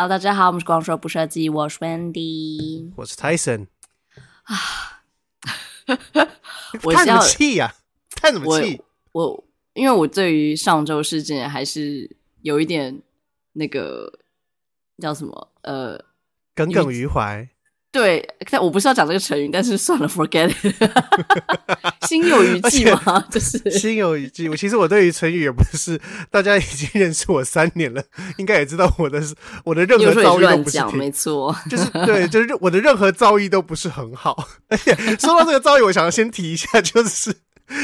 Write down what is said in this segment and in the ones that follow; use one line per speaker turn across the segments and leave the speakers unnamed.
Hello，大家好，我们是光说不设计，我是 Wendy，
我是 Tyson
啊。
我叹什么气呀？叹什么气？
我因为我对于上周事件还是有一点那个叫什么呃
耿耿于怀。
对，但我不是要讲这个成语，但是算了，forget it。心有余悸吗？就是
心有余悸。我其实我对于成语也不是，大家已经认识我三年了，应该也知道我的我的任何遭遇都不是
讲，没错，
就是对，就是我的任何遭遇都不是很好。而且说到这个遭遇，我想要先提一下，就是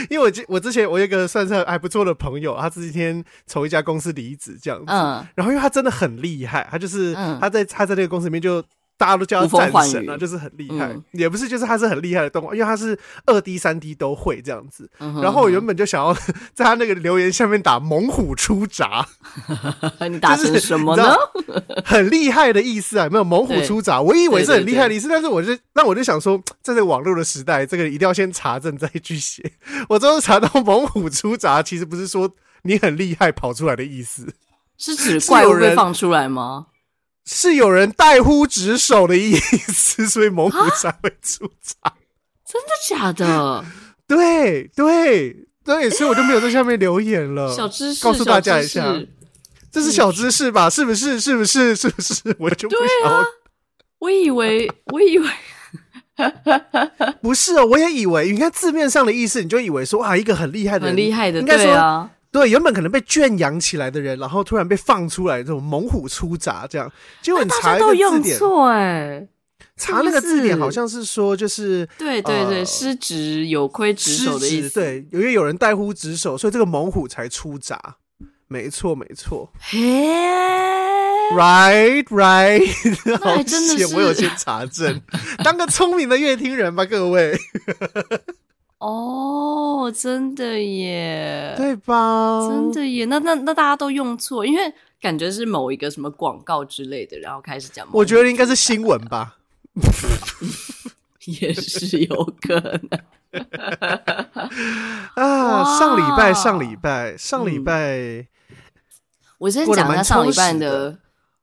因为我我之前我有一个算是还不错的朋友，他这几天从一家公司离职这样子，嗯，然后因为他真的很厉害，他就是他在他在那个公司里面就。大家都叫他战神啊，就是很厉害，嗯，也不是，就是他是很厉害的动画，因为他是二 D、三 D 都会这样子，嗯。然后我原本就想要 在他那个留言下面打“猛虎出闸”，
你打成什么呢？
很厉害的意思啊，没有“猛虎出闸”，我以为是很厉害的意思，但是我就那我就想说，在这个网络的时代，这个一定要先查证再去写。我最后查到“猛虎出闸”其实不是说你很厉害跑出来的意思，
是指怪物被放出来吗？
是有人怠忽职守的意思，所以蒙古才会出场。
真的假的？
对对对，所以我就没有在下面留言了。
小知识，
告诉大家一下，这是小知识吧？是不是？是不是？是不是？我就不晓得。
啊、我以为，我以为，
不是哦。我也以为，你看字面上的意思，你就以为说啊，一个很厉害的人，
很厉害的，应该说对啊。
对，原本可能被圈养起来的人，然后突然被放出来，这种猛虎出闸，这样。结果你查一个字典，
错哎，
查那个字典好像是说，就是
对对对，失职有亏职守的意思。
对，因为有人怠忽职守，所以这个猛虎才出闸。没错，没错。
嘿
，right right，
好真的，
我有先查证，当个聪明的乐听人吧，各位。
哦，真的耶，
对吧？
真的耶，那那那大家都用错，因为感觉是某一个什么广告之类的，然后开始讲。
我觉得应该是新闻吧，
也是有可能。
啊，上礼拜，上礼拜，上礼拜，嗯，
我先讲一下上礼拜的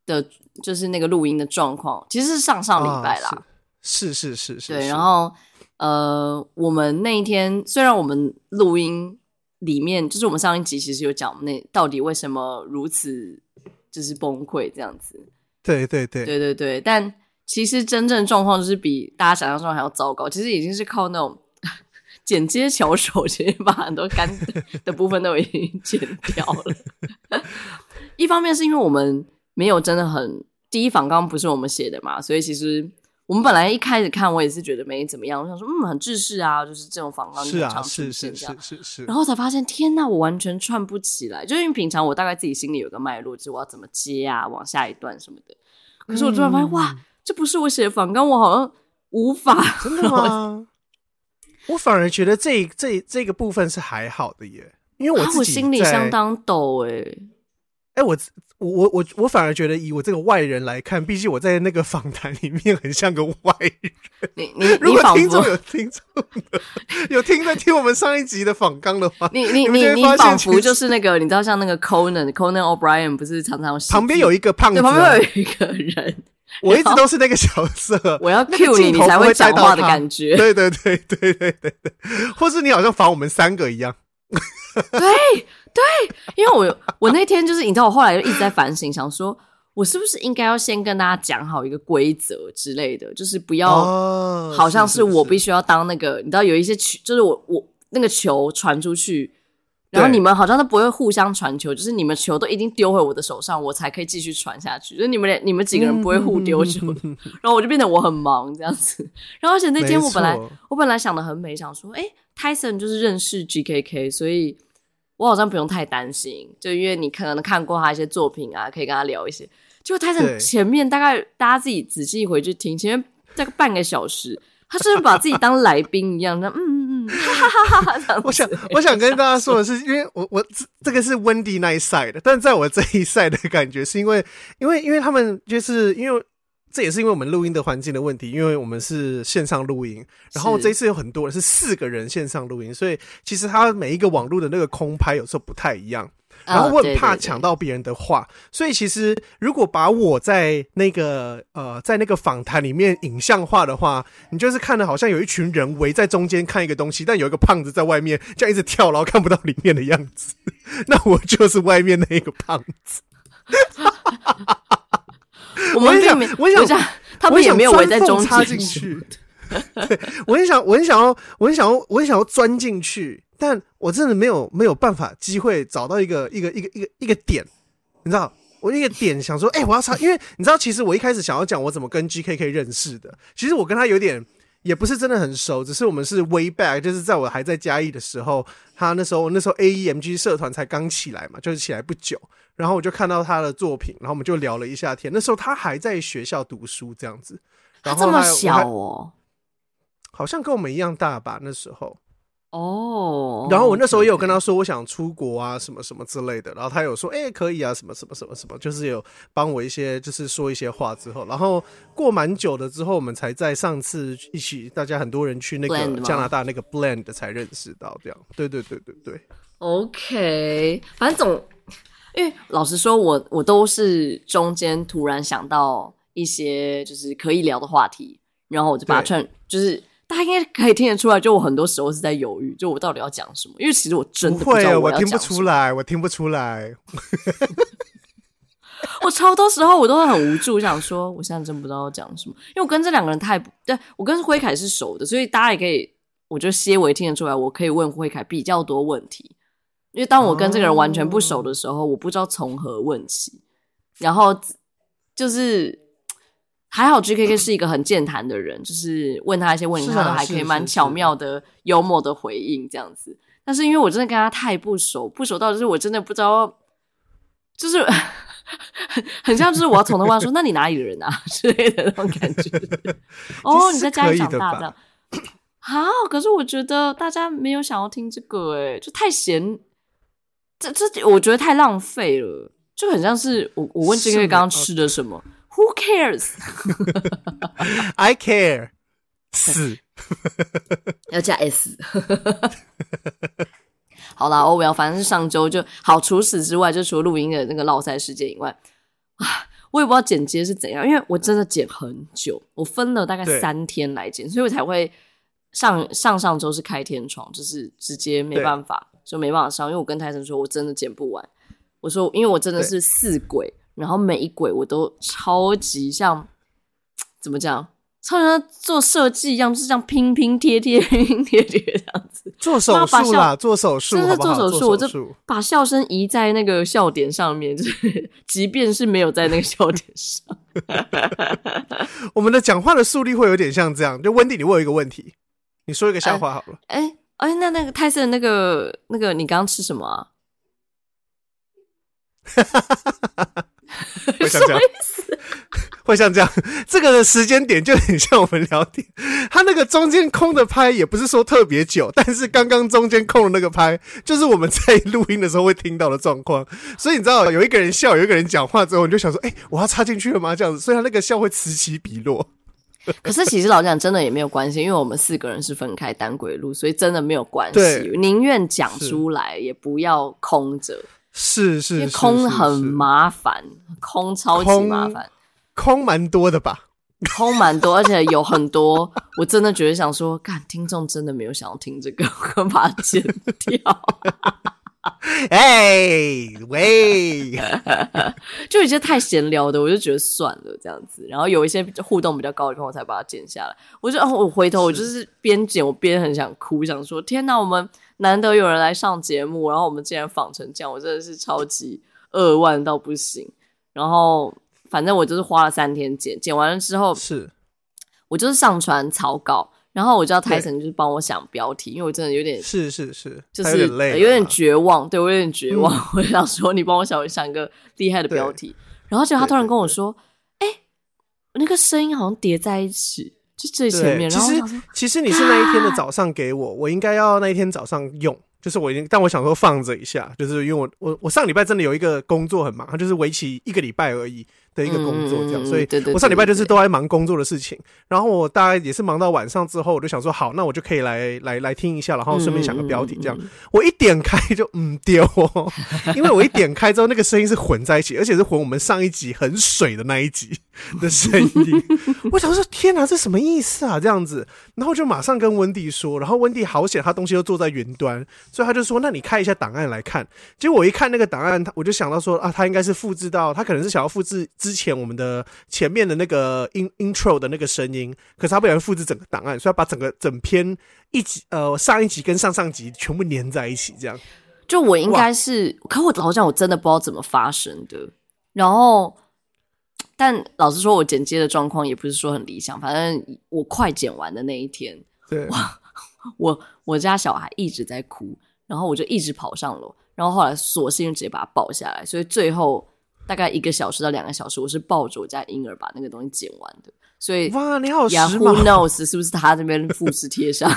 的，就是那个录音的状况，其实是上上礼拜啦，
是是是，是，
对，然后。呃，我们那一天虽然我们录音里面，就是我们上一集其实有讲那到底为什么如此就是崩溃这样子，
对对对
对对对，但其实真正状况就是比大家想象中还要糟糕，其实已经是靠那种 剪接巧手，其实把很多干的部分都已经剪掉了。一方面是因为我们没有真的很第一访纲不是我们写的嘛，所以其实。我们本来一开始看，我也是觉得没怎么样。我想说，嗯，很制式啊，就是这种访纲经常出现。
是是是是是。
然后才发现，天呐，我完全串不起来。就因为平常我大概自己心里有个脉络，就是我要怎么接啊，往下一段什么的。可是我突然发现，嗯、哇，这不是我写的访纲，我好像无法。
真的吗？我反而觉得这这这个部分是还好的耶，因为我自己、啊、我
心里相当抖哎。
哎，我。我我我反而觉得，以我这个外人来看，毕竟我在那个访谈里面很像个外人。
你你
如果听众有听众有听在听我们上一集的访纲的话，
你你你你仿佛就是那个，你知道像那个 Conan Conan O'Brien 不是常常
旁边有一个胖子，
旁边有一个人，
我一直都是那个角色。
我要 cue 你，你才会讲话的感觉。
对对对对对对对，或是你好像仿我们三个一样。
对。对，因为我我那天就是你知道，我后来就一直在反省，想说我是不是应该要先跟大家讲好一个规则之类的，就是不要好像是我必须要当那个，你知道有一些球，就是我我那个球传出去，然后你们好像都不会互相传球，就是你们球都一定丢回我的手上，我才可以继续传下去，就是你们俩你们几个人不会互丢球，然后我就变得我很忙这样子，然后而且那天我本来我本来想的很美，想说哎，Tyson 就是认识 GKK，所以。我好像不用太担心，就因为你可能看过他一些作品啊，可以跟他聊一些。结果他在前面大概大家自己仔细回去听，前面大概半个小时，他就是把自己当来宾一样，那嗯嗯嗯，哈哈哈哈。
我想我想跟大家说的是，因为我我这这个是 Wendy 那一 side 的，但在我这一 side 的感觉是因为因为因为他们就是因为。这也是因为我们录音的环境的问题，因为我们是线上录音，然后这一次有很多人是四个人线上录音，所以其实他每一个网络的那个空拍有时候不太一样。然后我很怕抢到别人的话，所以其实如果把我在那个呃在那个访谈里面影像化的话，你就是看的好像有一群人围在中间看一个东西，但有一个胖子在外面这样一直跳，然后看不到里面的样子，那我就是外面那个胖子。
我们想，我想，想，他们也没有围在中间
插进去。对，我很想，我很想要，我很想要，我很想要钻进去。但我真的没有没有办法机会找到一个一个一个一个一个点，你知道，我一个点想说，哎、欸，我要插，因为你知道，其实我一开始想要讲我怎么跟 GKK 认识的，其实我跟他有点也不是真的很熟，只是我们是 way back，就是在我还在嘉义的时候，他那时候那时候 AEMG 社团才刚起来嘛，就是起来不久，然后我就看到他的作品，然后我们就聊了一下天，那时候他还在学校读书这样子，然后
他这么小哦，
好像跟我们一样大吧，那时候。
哦，
然后我那时候也有跟他说我想出国啊，什么什么之类的，然后他有说，哎，可以啊，什么什么什么什么，就是有帮我一些，就是说一些话之后，然后过蛮久的之后，我们才在上次一起，大家很多人去那个加拿大那个 Blend 才认识到这样，对对对对对。
OK，反正总，因为老实说，我我都是中间突然想到一些就是可以聊的话题，然后我就把它串，就是。大家应该可以听得出来，就我很多时候是在犹豫，就我到底要讲什么？因为其实我真的不知道我
会，我听不出来，我听不出来。
我超多时候我都会很无助，想说我现在真不知道要讲什么。因为我跟这两个人太不对，我跟辉凯是熟的，所以大家也可以，我觉得些微听得出来，我可以问辉凯比较多问题。因为当我跟这个人完全不熟的时候，我不知道从何问起，然后就是。还好，GKK 是一个很健谈的人，就是问他一些问题，他都还可以蛮巧妙的、幽默的回应这样子。但是因为我真的跟他太不熟，不熟到就是我真的不知道，就是很 很像就是我要从头问他说：“那你哪里人啊？” 之类的那种感觉。哦，你在家里长大的。好，可是我觉得大家没有想要听这个，诶，就太闲，这这我觉得太浪费了，就很像是我我问 GKK 刚刚吃的什么。Who cares?
I care. 四
要加 S。好啦，欧文，反正是上周就好。除此之外，就除了录音的那个落赛事件以外，啊，我也不知道剪接是怎样，因为我真的剪很久，我分了大概三天来剪，所以我才会上上上周是开天窗，就是直接没办法，就没办法上，因为我跟泰森说我真的剪不完，我说因为我真的是四轨。然后每一轨我都超级像，怎么讲？超级像做设计一样，就是这样拼拼贴贴、拼拼贴贴这样子。
做手术啦，做手术，
真的做手
术，
我就把笑声移在那个笑点上面，就是 即便是没有在那个笑点上。
我们的讲话的速率会有点像这样。就温蒂，你问我一个问题，你说一个笑话好了。
哎、欸、哎、欸，那那个泰森那个那个，你刚刚吃什么啊？
会像这样，会像这样，这个的时间点就很像我们聊天。他那个中间空的拍也不是说特别久，但是刚刚中间空的那个拍，就是我们在录音的时候会听到的状况。所以你知道，有一个人笑，有一个人讲话之后，你就想说：“哎、欸，我要插进去了吗？”这样子，所以他那个笑会此起彼落。
可是其实老实讲，真的也没有关系，因为我们四个人是分开单轨路，所以真的没有关系。宁愿讲出来，也不要空着。
是是，是，是，
空很麻烦，空超级麻烦，
空蛮多的吧？
空蛮多，而且有很多，我真的觉得想说，看听众真的没有想要听这个，我把它剪掉。
哎喂，
就有些太闲聊的，我就觉得算了这样子。然后有一些互动比较高的地方，我才把它剪下来。我就哦，我回头我就是边剪，我边很想哭，想说天哪，我们。难得有人来上节目，然后我们竟然仿成这样，我真的是超级扼腕到不行。然后反正我就是花了三天剪，剪完了之后
是，我
就是上传草稿，然后我叫泰森就是帮我想标题，因为我真的有点
是是是，
就是
有点累，
有点绝望，对我有点绝望。嗯、我想说你帮我想想一个厉害的标题，然后结果他突然跟我说：“哎、欸，那个声音好像叠在一起。”就最前面，
其实其实你是那一天的早上给我，我应该要那一天早上用，就是我已经，但我想说放着一下，就是因为我我我上礼拜真的有一个工作很忙，它就是为期一个礼拜而已，的一个工作，这样，
嗯、
所以我上礼拜就是都在忙工作的事情，然后我大概也是忙到晚上之后，我就想说，好，那我就可以来来来听一下，然后顺便想个标题，这样，我一点开就嗯丢，因为我一点开之后，那个声音是混在一起，而且是混我们上一集很水的那一集的声音，我想说，天哪，这什么意思啊？这样子，然后就马上跟温蒂说，然后温蒂好险，他东西都坐在云端，所以他就说，那你开一下档案来看，结果我一看那个档案，我就想到说，啊，他应该是复制到，他可能是想要复制。之前我们的前面的那个 in intro 的那个声音，可是他不想复制整个档案，所以要把整个整篇一集呃上一集跟上上集全部粘在一起，这样。
就我应该是，可我老实讲，我真的不知道怎么发生的。然后，但老实说，我剪接的状况也不是说很理想。反正我快剪完的那一天，
对，
哇，我我家小孩一直在哭，然后我就一直跑上楼，然后后来索性直接把他抱下来，所以最后。大概一个小时到两个小时，我是抱着我家婴儿把那个东西剪完的，所以
哇，你好时髦
！Who knows 是不是他这边复制贴上？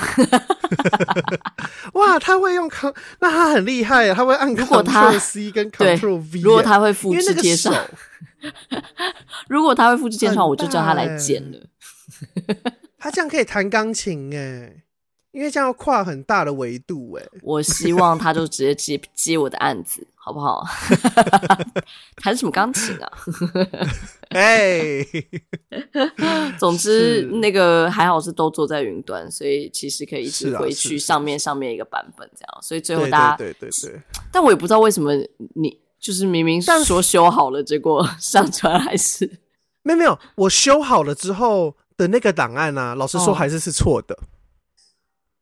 哇，他会用 Ctrl，那他很厉害啊！他会按 Ctrl C 跟 Ctrl V，
如果他会复制贴上，如果他会复制贴上，我就叫他来剪了。
他这样可以弹钢琴哎，因为这样要跨很大的维度哎。
我希望他就直接接接我的案子。好不好？弹什么钢琴啊？
哎，
总之那个还好是都坐在云端，所以其实可以一直回去上面上面一个版本这样。所以最后大家
对对对对，
但我也不知道为什么你就是明明说修好了，结果上传还是
没有没有。我修好了之后的那个档案啊，老实说还是是错的。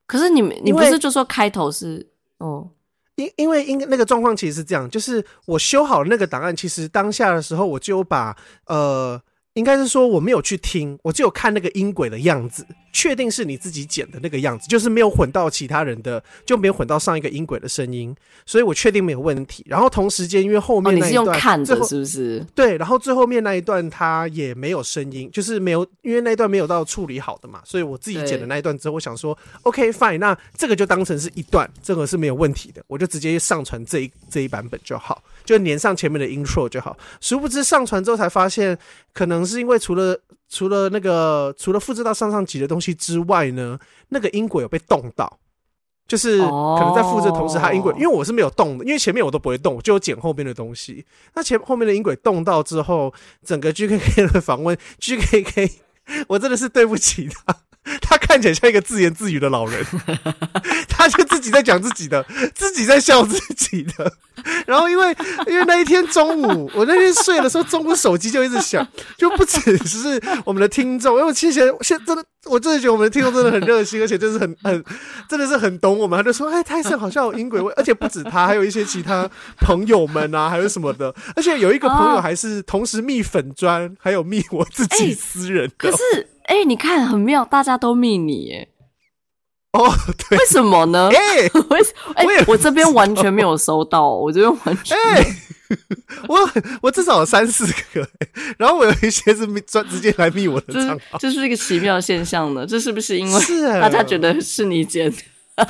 可是你你不是就说开头是哦？
因因为因那个状况其实是这样，就是我修好那个档案，其实当下的时候我就把呃。应该是说我没有去听，我只有看那个音轨的样子，确定是你自己剪的那个样子，就是没有混到其他人的，就没有混到上一个音轨的声音，所以我确定没有问题。然后同时间，因为后面那一段，哦，你是用看的，是不是？对，然后最后面那一段它也没有声音，就是没有，因为那一段没有到处理好的嘛，所以我自己剪的那一段之后，我想说，OK fine，那这个就当成是一段，这个是没有问题的，我就直接上传这一这一版本就好。就连上前面的 intro 就好，殊不知上传之后才发现，可能是因为除了除了那个除了复制到上上集的东西之外呢，那个音轨有被动到，就是可能在复制的同时，它音轨因为我是没有动的，因为前面我都不会动，我就有剪后面的东西。那前后面的音轨动到之后，整个 GKK 的访问，GKK，我真的是对不起他。他看起来像一个自言自语的老人，他就自己在讲自己的，自己在笑自己的。然后因为因为那一天中午，我那天睡的时候，中午手机就一直响，就不只是我们的听众，因为其实现在真的，我真的觉得我们的听众真的很热心，而且就是很很真的是很懂我们。他就说：“哎，泰森好像有音轨味。”而且不止他，还有一些其他朋友们啊，还有什么的。而且有一个朋友还是同时密粉砖，还有密我自己私人的。
可是。哎、欸，你看很妙，大家都密你耶。
哦，对，
为什么呢？哎、欸，为什么？哎、欸，我，我这边完全没有收到，我这边完全
我我至少有三四个，然后我有一些是专直接来密我的账号，
这是一个奇妙现象呢。这是不是因为大家觉得是你剪的？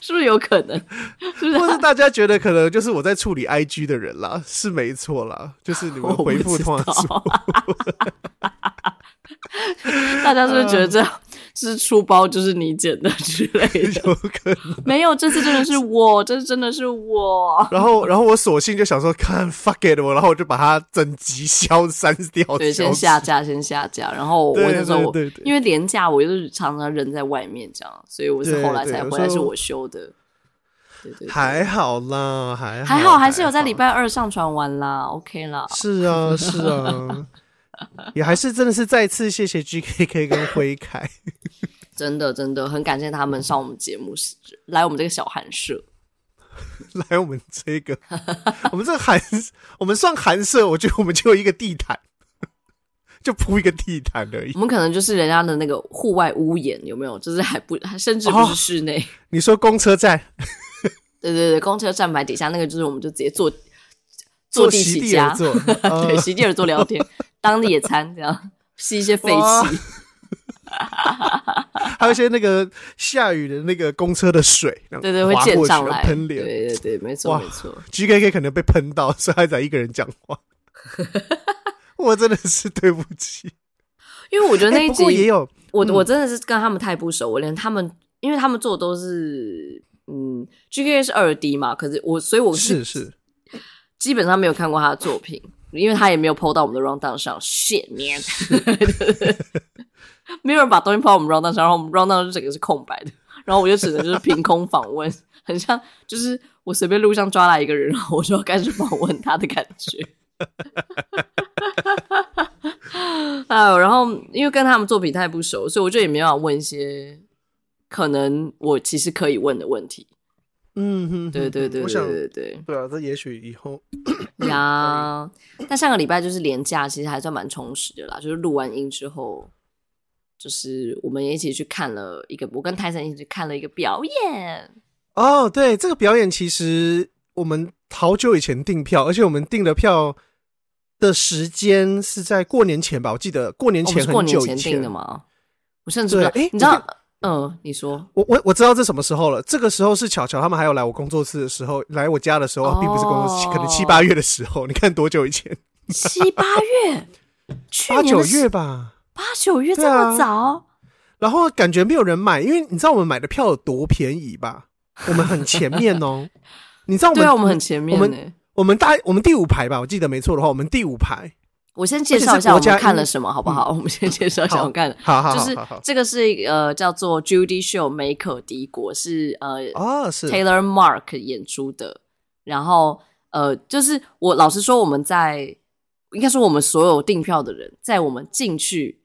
是不是有可能？是不是？
或是大家觉得可能就是我在处理 IG 的人啦，是没错啦，就是你们回复通话数。
大家是不是觉得这是出包就是你捡的之类的？
有可能
没有，这次真的是我，这次真的是我。
然后，然后我索性就想说，看 fuck it，我然后我就把它整集消 删掉。
对，先下架，先下架。然后我那时候我因为廉价，我就是常常人在外面这样，所以我是后来才回来，是我修的。对对，
还好啦，还
还好，还是有在礼拜二上传完啦，OK 啦。
是啊，是啊。也还是真的是再次谢谢 GKK 跟辉凯，
真的真的很感谢他们上我们节目，来我们这个小寒舍，
来我们这个，我们这个寒，我们算寒舍，我觉得我们就有一个地毯，就铺一个地毯而已。
我们可能就是人家的那个户外屋檐，有没有？就是还不，还甚至不是室内。哦，
你说公车站？
对对对，公车站牌底下那个，就是我们就直接坐坐地起家，坐对，席地而坐聊天。当野餐这样。吸一些废气，
还有一些那个下雨的那个公车的水，
对对会溅上来，
喷脸，
对对对，没错没错。
GKK 可能被喷到，所以还在一个人讲话。我真的是对不起，
因为我觉得那一集、欸、
也有
我，我真的是跟他们太不熟，我连他们，因为他们做的都是嗯，GKK 是二 D 嘛，可是我，所以我是
是是。
基本上没有看过他的作品。因为他也没有 PO 到我们的 rundown 上，shit man，没有人把东西 PO 到我们 rundown 上，然后我们 rundown 就整个是空白的，然后我就只能就是凭空访问，很像就是我随便路上抓来一个人，然后我就要开始访问他的感觉。哈哈哈还有，然后因为跟他们作品太不熟，所以我就也没办法问一些可能我其实可以问的问题。
嗯哼，
对对对，
我想
对对对，
对啊，这也许以后
呀。但上个礼拜就是连假，其实还算蛮充实的啦。就是录完音之后，就是我们也一起去看了一个，我跟泰森一起去看了一个表演。
哦，对，这个表演其实我们好久以前订票，而且我们订的票的时间是在过年前吧？我记得过年前很久以前，哦，过年前订的吗？
我甚至不知道，哎，你知道？嗯，你说
我我我知道这什么时候了。这个时候是巧巧他们还有来我工作室的时候，来我家的时候，哦、并不是工作室，可能七八月的时候。你看多久以前？
七八月，去
八九月吧？
八九月这么早？啊？
然后感觉没有人买，因为你知道我们买的票有多便宜吧？我们很前面哦。你知道我们？
对啊，我们很前面。
我们我们大我们第五排吧？我记得没错的话，我们第五排。
我先介绍一下我们看了什么，好不好？嗯、我们先介绍一下我们看了，
好好，
就是这个是呃叫做 Judy Show 梅可敌国是呃哦是 Taylor Mark 演出的，然后呃就是我老实说我们在应该说我们所有订票的人在我们进去，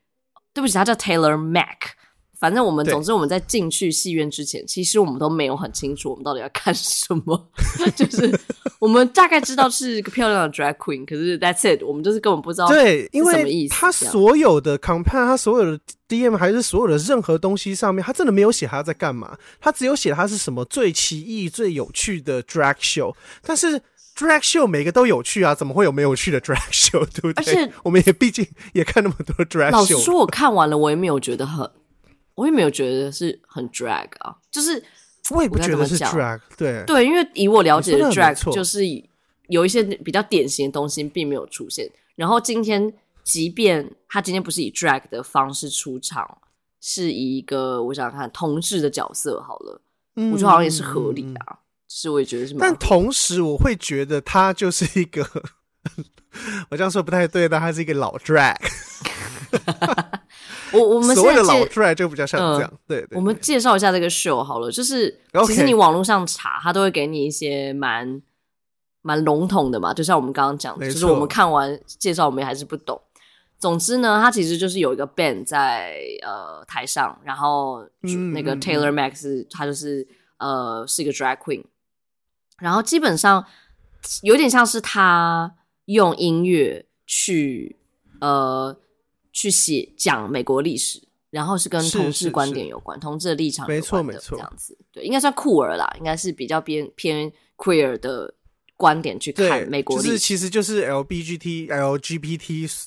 对不起，他叫 Taylor Mac。反正我们，总之我们在进去戏院之前，其实我们都没有很清楚我们到底要看什么，就是我们大概知道是一个漂亮的 drag queen，可是 that's it，我们就是根本不知道对，因为
他所有的 compare，他所有的 DM 还是所有的任何东西上面，他真的没有写他在干嘛，他只有写他是什么最奇异、最有趣的 drag show，但是 drag show 每个都有趣啊，怎么会有没有趣的 drag show，对不对？而且我们也毕竟也看那么多 drag show，老
实说，我看完了，我也没有觉得很。我也没有觉得是很 drag 啊，就是
我也不觉得是 drag，对
对，因为以我了解的 drag 就是有一些比较典型的东西并没有出现。然后今天，即便他今天不是以 drag 的方式出场，是以一个我想看同志的角色好了，嗯、我觉得好像也是合理的啊。是我也觉得是，
但同时我会觉得他就是一个，我这样说不太对，但他是一个老 drag。
我我们
所谓的老 drag 就比较像这样，呃、对，对，对。
我们介绍一下这个 show 好了，就是其实你网络上查，他都会给你一些蛮蛮笼统的嘛，就像我们刚刚讲的，就是我们看完介绍，我们也还是不懂。总之呢，他其实就是有一个 band 在呃台上，然后那个 Taylor Max 他就是呃是一个 drag queen，然后基本上有点像是他用音乐去呃。去写讲美国历史，然后是跟同志观点有关，同志的立场有关的，没错没错，这样子，对，应该算酷儿啦，应该是比较偏偏 queer 的观点去看美国历史，
就是其实就是 LBGT LGBTQA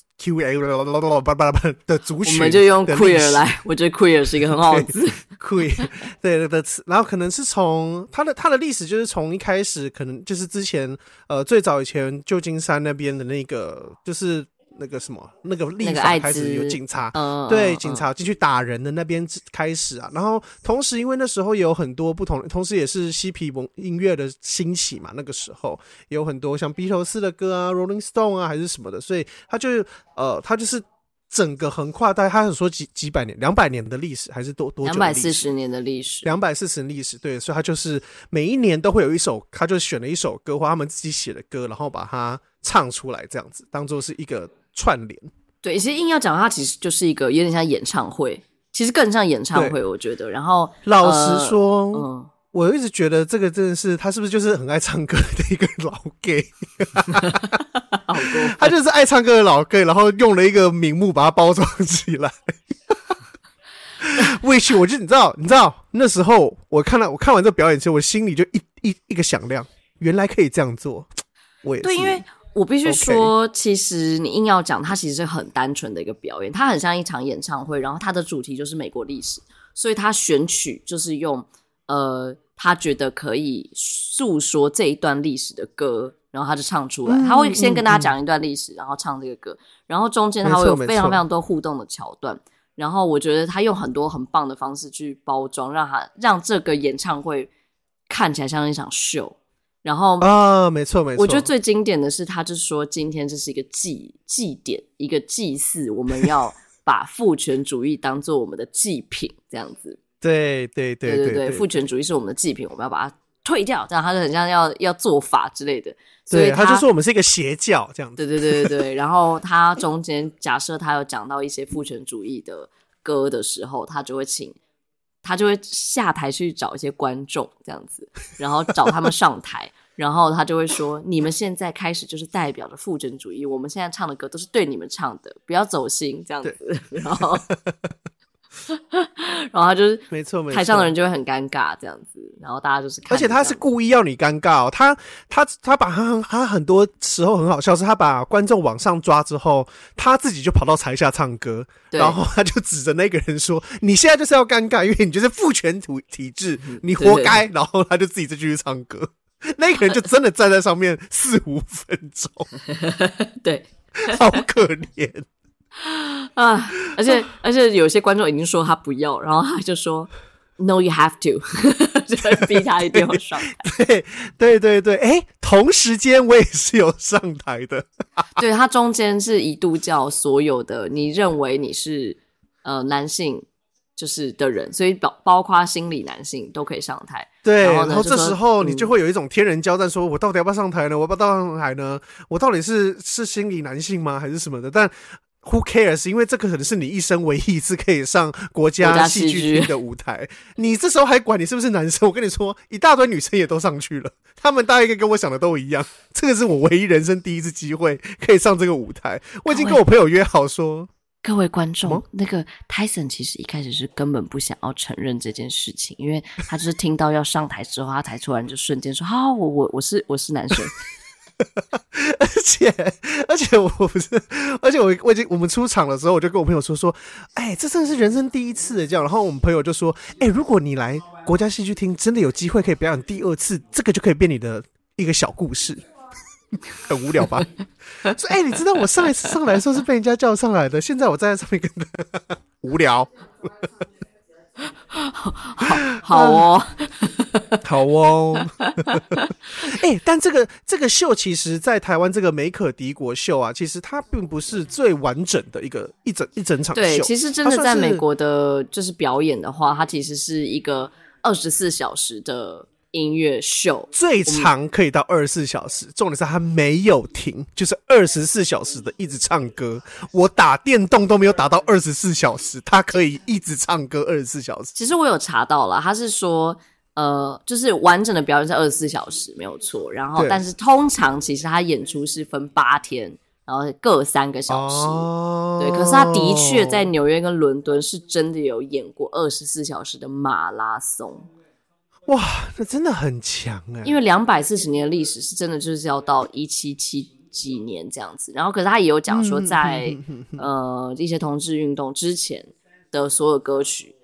的族群，
我们就用 queer 来，我觉得 queer 是一个很好的字，
queer 对的词，然后可能是从它的它的历史就是从一开始，可能就是之前呃最早以前旧金山那边的那个就是。那个什么，那个立法开始有警察，嗯、对，警察进去打人的那边开始啊。然后同时，因为那时候也有很多不同，同时也是嬉皮文音乐的兴起嘛。那个时候也有很多像披头士的歌啊，Rolling Stone 啊，还是什么的。所以他就呃，他就是整个横跨，大概他很说几几百年、两百年的历史，还是多多久？两
百四十年的历史，
两百四十年历史。对，所以他就是每一年都会有一首，他就选了一首歌或他们自己写的歌，然后把它唱出来，这样子当做是一个。串联
对，其实硬要讲，它其实就是一个有点像演唱会，其实更像演唱会，我觉得。然后
老实说，呃、嗯，我一直觉得这个真的是他是不是就是很爱唱歌的一个老 gay？他就是爱唱歌的老 gay，然后用了一个名目把它包装起来。Which 我就你知道，你知道那时候我看到我看完这表演之后，我心里就一一一个响亮，原来可以这样做。我也是
对，因为。我必须说.其实你硬要讲，它其实是很单纯的一个表演，它很像一场演唱会，然后它的主题就是美国历史，所以它选曲就是用呃他觉得可以诉说这一段历史的歌，然后他就唱出来。他会先跟大家讲一段历史，然后唱这个歌，然后中间他会有非常非常多互动的桥段。然后我觉得他用很多很棒的方式去包装，让他让这个演唱会看起来像一场秀。然后
啊，没错没错，
我觉得最经典的是，他就是说今天这是一个祭祭典，一个祭祀，我们要 把父权主义当做我们的祭品，这样子。
对对对
对对对，父权主义是我们的祭品，我们要把它退掉，这样他就很像要要做法之类的。所以他，
他就说我们是一个邪教这样子。
对对对对对，然后他中间假设他有讲到一些父权主义的歌的时候，他就会请。他就会下台去找一些观众这样子，然后找他们上台，然后他就会说：“你们现在开始就是代表着父权主义，我们现在唱的歌都是对你们唱的，不要走心这样子。” 然后。然后他就是
没错，没错，
台上的人就会很尴尬这样子，然后大家就是看，
而且他是故意要你尴尬哦，他他他把他很他很多时候很好笑，是他把观众往上抓之后，他自己就跑到台下唱歌，然后他就指着那个人说：“你现在就是要尴尬，因为你就是父权体体制，你活该。”然后他就自己再继续唱歌，那个人就真的站在上面四五分钟，
对，
好可怜。
啊！而且 而且有些观众已经说他不要，然后他就说 “No, you have to”，就逼他一定要上台。
对对对对，哎，同时间我也是有上台的。
对，他中间是一度叫所有的你认为你是呃男性就是的人，所以包包括心理男性都可以上台。
对，
然后，
然后这时候你就会有一种天人交战，说我到底要不要上台呢？我要不要上台呢？我到底是是心理男性吗？还是什么的？但 Who cares？因为这个可能是你一生唯一一次可以上国家戏剧厅的舞台。你这时候还管你是不是男生？我跟你说，一大堆女生也都上去了，他们大概跟我想的都一样。这个是我唯一人生第一次机会可以上这个舞台。我已经跟我朋友约好说，
各位观众，那个 Tyson 其实一开始是根本不想要承认这件事情，因为他就是听到要上台之后，他才突然就瞬间说：“好，我我我是我是男生。”
而且，而且我不是，而且我我已经我们出场的时候，我就跟我朋友说说，哎，这真的是人生第一次的这样。然后我们朋友就说，哎，如果你来国家戏剧厅，真的有机会可以表演第二次，这个就可以变你的一个小故事，很无聊吧？说，哎，你知道我上一次上来的时候是被人家叫上来的，现在我站在上面跟他 无聊。
好好哦，
好哦。哎，但这个这个秀，其实，在台湾这个美可敌国秀啊，其实它并不是最完整的一个一整一整场秀。
对，其实真的在美国的，就是表演的话，它其实是一个二十四小时的。音乐秀
最长可以到二十四小时，重点是他没有停，就是二十四小时的一直唱歌。我打电动都没有打到二十四小时，他可以一直唱歌二十四小时。
其实我有查到了，他是说，呃，就是完整的表演是二十四小时，没有错。然后，但是通常其实他演出是分八天，然后各三个小时。哦，对，可是他的确在纽约跟伦敦是真的有演过二十四小时的马拉松。
哇，那真的很强哎！
因为两百四十年的历史是真的，就是要到一七七几年这样子。然后，可是他也有讲说，在呃一些同志运动之前的所有歌曲，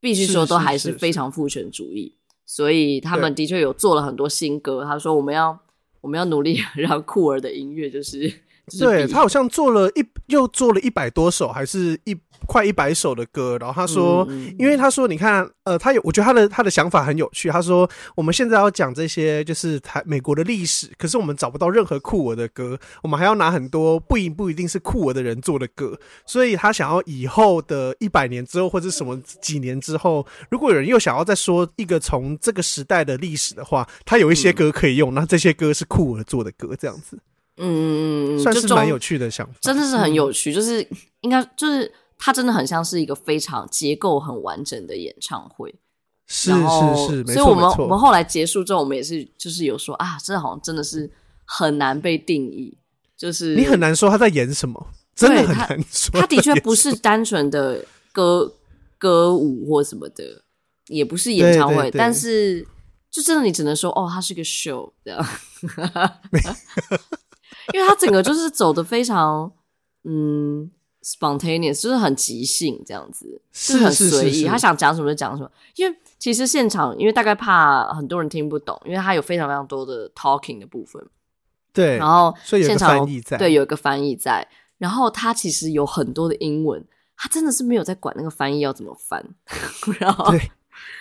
必须说都还是非常父权主义。所以他们的确有做了很多新歌。他说：“我们要我们要努力 让酷儿的音乐就是。”
对，他好像做了一又做了一百多首，还是一快一百首的歌。然后他说，嗯、因为他说，你看，呃，他有，我觉得他的他的想法很有趣。他说，我们现在要讲这些就是台美国的历史，可是我们找不到任何酷儿的歌，我们还要拿很多不一不一定是酷儿的人做的歌。所以他想要以后的一百年之后，或者什么几年之后，如果有人又想要再说一个从这个时代的历史的话，他有一些歌可以用。嗯、那这些歌是酷儿做的歌，这样子。嗯嗯嗯，算是蛮有趣的想法，
真的是很有趣。嗯、就是应该就是它真的很像是一个非常结构很完整的演唱会，
是是是，没错，
所以我
们
我们后来结束之后，我们也是就是有说啊，这好像真的是很难被定义，就是
你很难说他在演什么，真的很难说他。
他的确不是单纯的歌歌舞或什么的，也不是演唱会，但是就真的你只能说哦，他是个 show 这样。因为他整个就是走的非常，嗯，spontaneous，就是很即兴这样子，
是
就是很随意。他想讲什么就讲什么。因为其实现场，因为大概怕很多人听不懂，因为他有非常非常多的 talking 的部分。
对，
然
后现场
对，有一个翻译在。然后他其实有很多的英文，他真的是没有在管那个翻译要怎么翻。然后
对，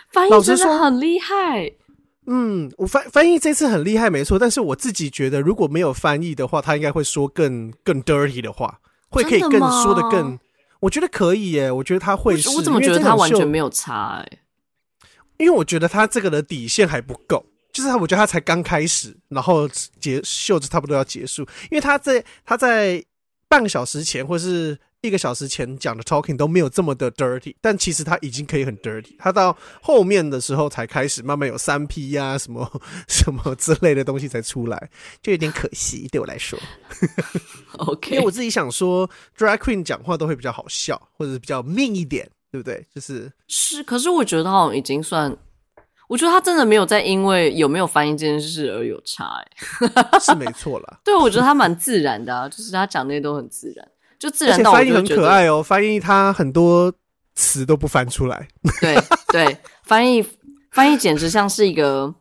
翻译真的很厉害。
嗯，我翻翻译这次很厉害，没错。但是我自己觉得，如果没有翻译的话，他应该会说更更 dirty 的话，会可以更说的更。我觉得可以耶，我觉得他会是。
我怎么觉得他完全没有差哎？
因为我觉得他这个的底线还不够，就是他，我觉得他才刚开始，然后结袖子差不多要结束，因为他在他在半个小时前或是。一个小时前讲的 talking 都没有这么的 dirty，但其实他已经可以很 dirty。他到后面的时候才开始慢慢有三 P 呀、啊，什么 什么之类的东西才出来，就有点可惜。对我来说，OK，因为我自己想说，drag queen 讲话都会比较好笑，或者是比较命一点，对不对？就是
是，可是我觉得他好像已经算，我觉得他真的没有在因为有没有翻译这件事而有差、欸，哎，
是没错啦。
对，我觉得他蛮自然的啊，就是他讲那些都很自然。就自然到
翻译很可爱哦。翻译他很多词都不翻出来，
对 对，翻译翻译简直像是一个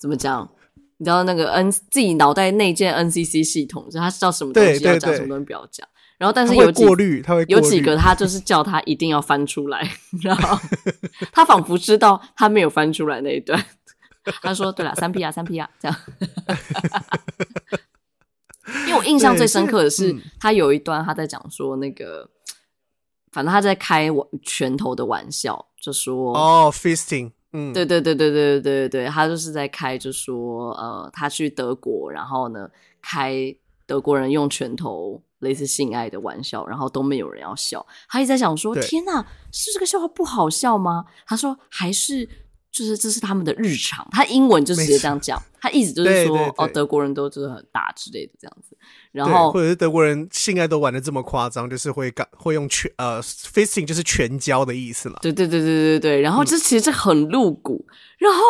怎么讲？你知道那个 N 自己脑袋内建 NCC 系统，就他知道什么东西要讲，什么东西不要讲。然后但是有几
过滤，他会
有几个他就是叫他一定要翻出来，然后他仿佛知道他没有翻出来那一段，他说：“对了，三 P 啊，三 P 啊，这样。”因为我印象最深刻的是，嗯、他有一段他在讲说那个，反正他在开玩拳头的玩笑，就说
哦，fisting，嗯，
对对对对对对对对，他就是在开，就说呃，他去德国，然后呢，开德国人用拳头类似性爱的玩笑，然后都没有人要笑，他一直在想说，天哪，是这个笑话不好笑吗？他说还是。就是这是他们的日常，他英文就直接这样讲，他意思就是说，哦，德国人都就是很大之类的这样子，然后
或者是德国人性爱都玩的这么夸张，就是会干会用全呃 fisting 就是全交的意思了，
对对对对对对，然后这其实这很露骨，然后